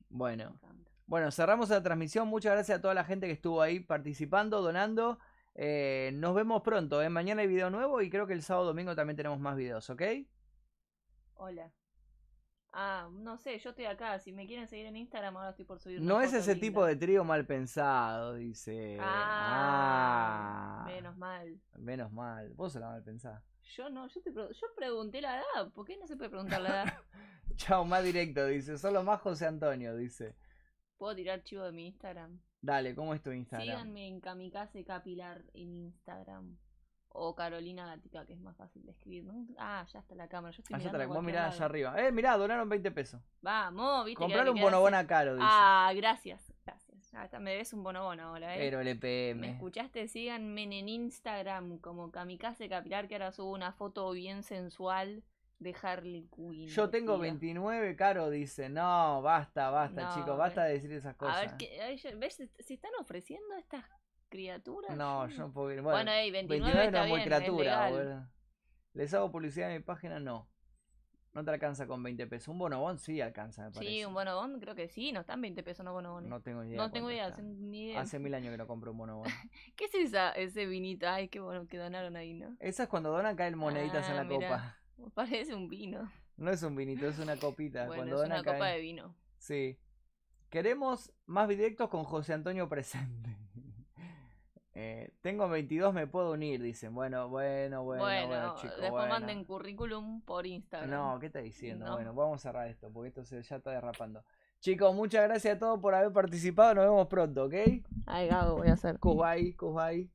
Bueno, bueno, cerramos la transmisión. Muchas gracias a toda la gente que estuvo ahí participando, donando. Eh, nos vemos pronto. ¿eh? Mañana hay video nuevo y creo que el sábado domingo también tenemos más videos, ¿ok? Hola. Ah, no sé, yo estoy acá. Si me quieren seguir en Instagram, ahora estoy por subir. No es ese linda. tipo de trío mal pensado, dice. Ah, Ah. menos mal. Menos mal. Vos la mal pensás. Yo no, yo, te yo pregunté la edad. ¿Por qué no se puede preguntar la edad? Chao, más directo, dice. Solo más José Antonio, dice. ¿Puedo tirar chivo de mi Instagram? Dale, ¿cómo es tu Instagram? Síganme en Kamikaze Capilar en Instagram. O Carolina Gatica, que es más fácil de escribir. ¿no? Ah, ya está la cámara. Yo estoy Allá está mirando la- a vos mirá allá arriba. Eh, mirá, donaron 20 pesos. Vamos, viste. me un bonobón a Caro, dice. Ah, gracias. Gracias. Ah, me debes un bonobón ahora, ¿eh? Pero el ¿Me escuchaste? Síganme en Instagram como Kamikaze Capilar, que ahora subo una foto bien sensual de Harley Quinn. Yo tengo vestida. 29, Caro dice. No, basta, basta, No, chicos. Basta de decir esas cosas. A ver, ¿qué- ay, yo- ¿ves? ¿Se están ofreciendo estas criaturas? No, Yo no puedo ir. Bueno, Bueno, ey, 29 29 está no es muy bien, criatura, es. Les hago publicidad en mi página, no. No te alcanza con 20 pesos. Un bonobón sí alcanza, me parece. Sí, un bonobón, creo que sí, no están 20 pesos no bonobones. No tengo idea. No tengo idea, hace- ni idea. Hace mil años que no compro un bonobón. ¿Qué es esa, ese vinito? Ay, qué bueno que donaron ahí, ¿no? Esa es cuando donan caen moneditas en Ah, la mirá. copa. Parece un vino. No es un vinito, es una copita. Bueno, cuando es una copa de vino. Sí. Queremos más directos con José Antonio presente. Eh, tengo 22, me puedo unir, dicen. Bueno, bueno, bueno, Bueno, bueno, chicos. después bueno. manden currículum por Instagram. No, ¿qué estás diciendo? No. Bueno, vamos a cerrar esto, porque esto se, ya está derrapando. Chicos, muchas gracias a todos por haber participado. Nos vemos pronto, ¿ok? Ay, Gabo, voy a hacer. Kubai, Kubai.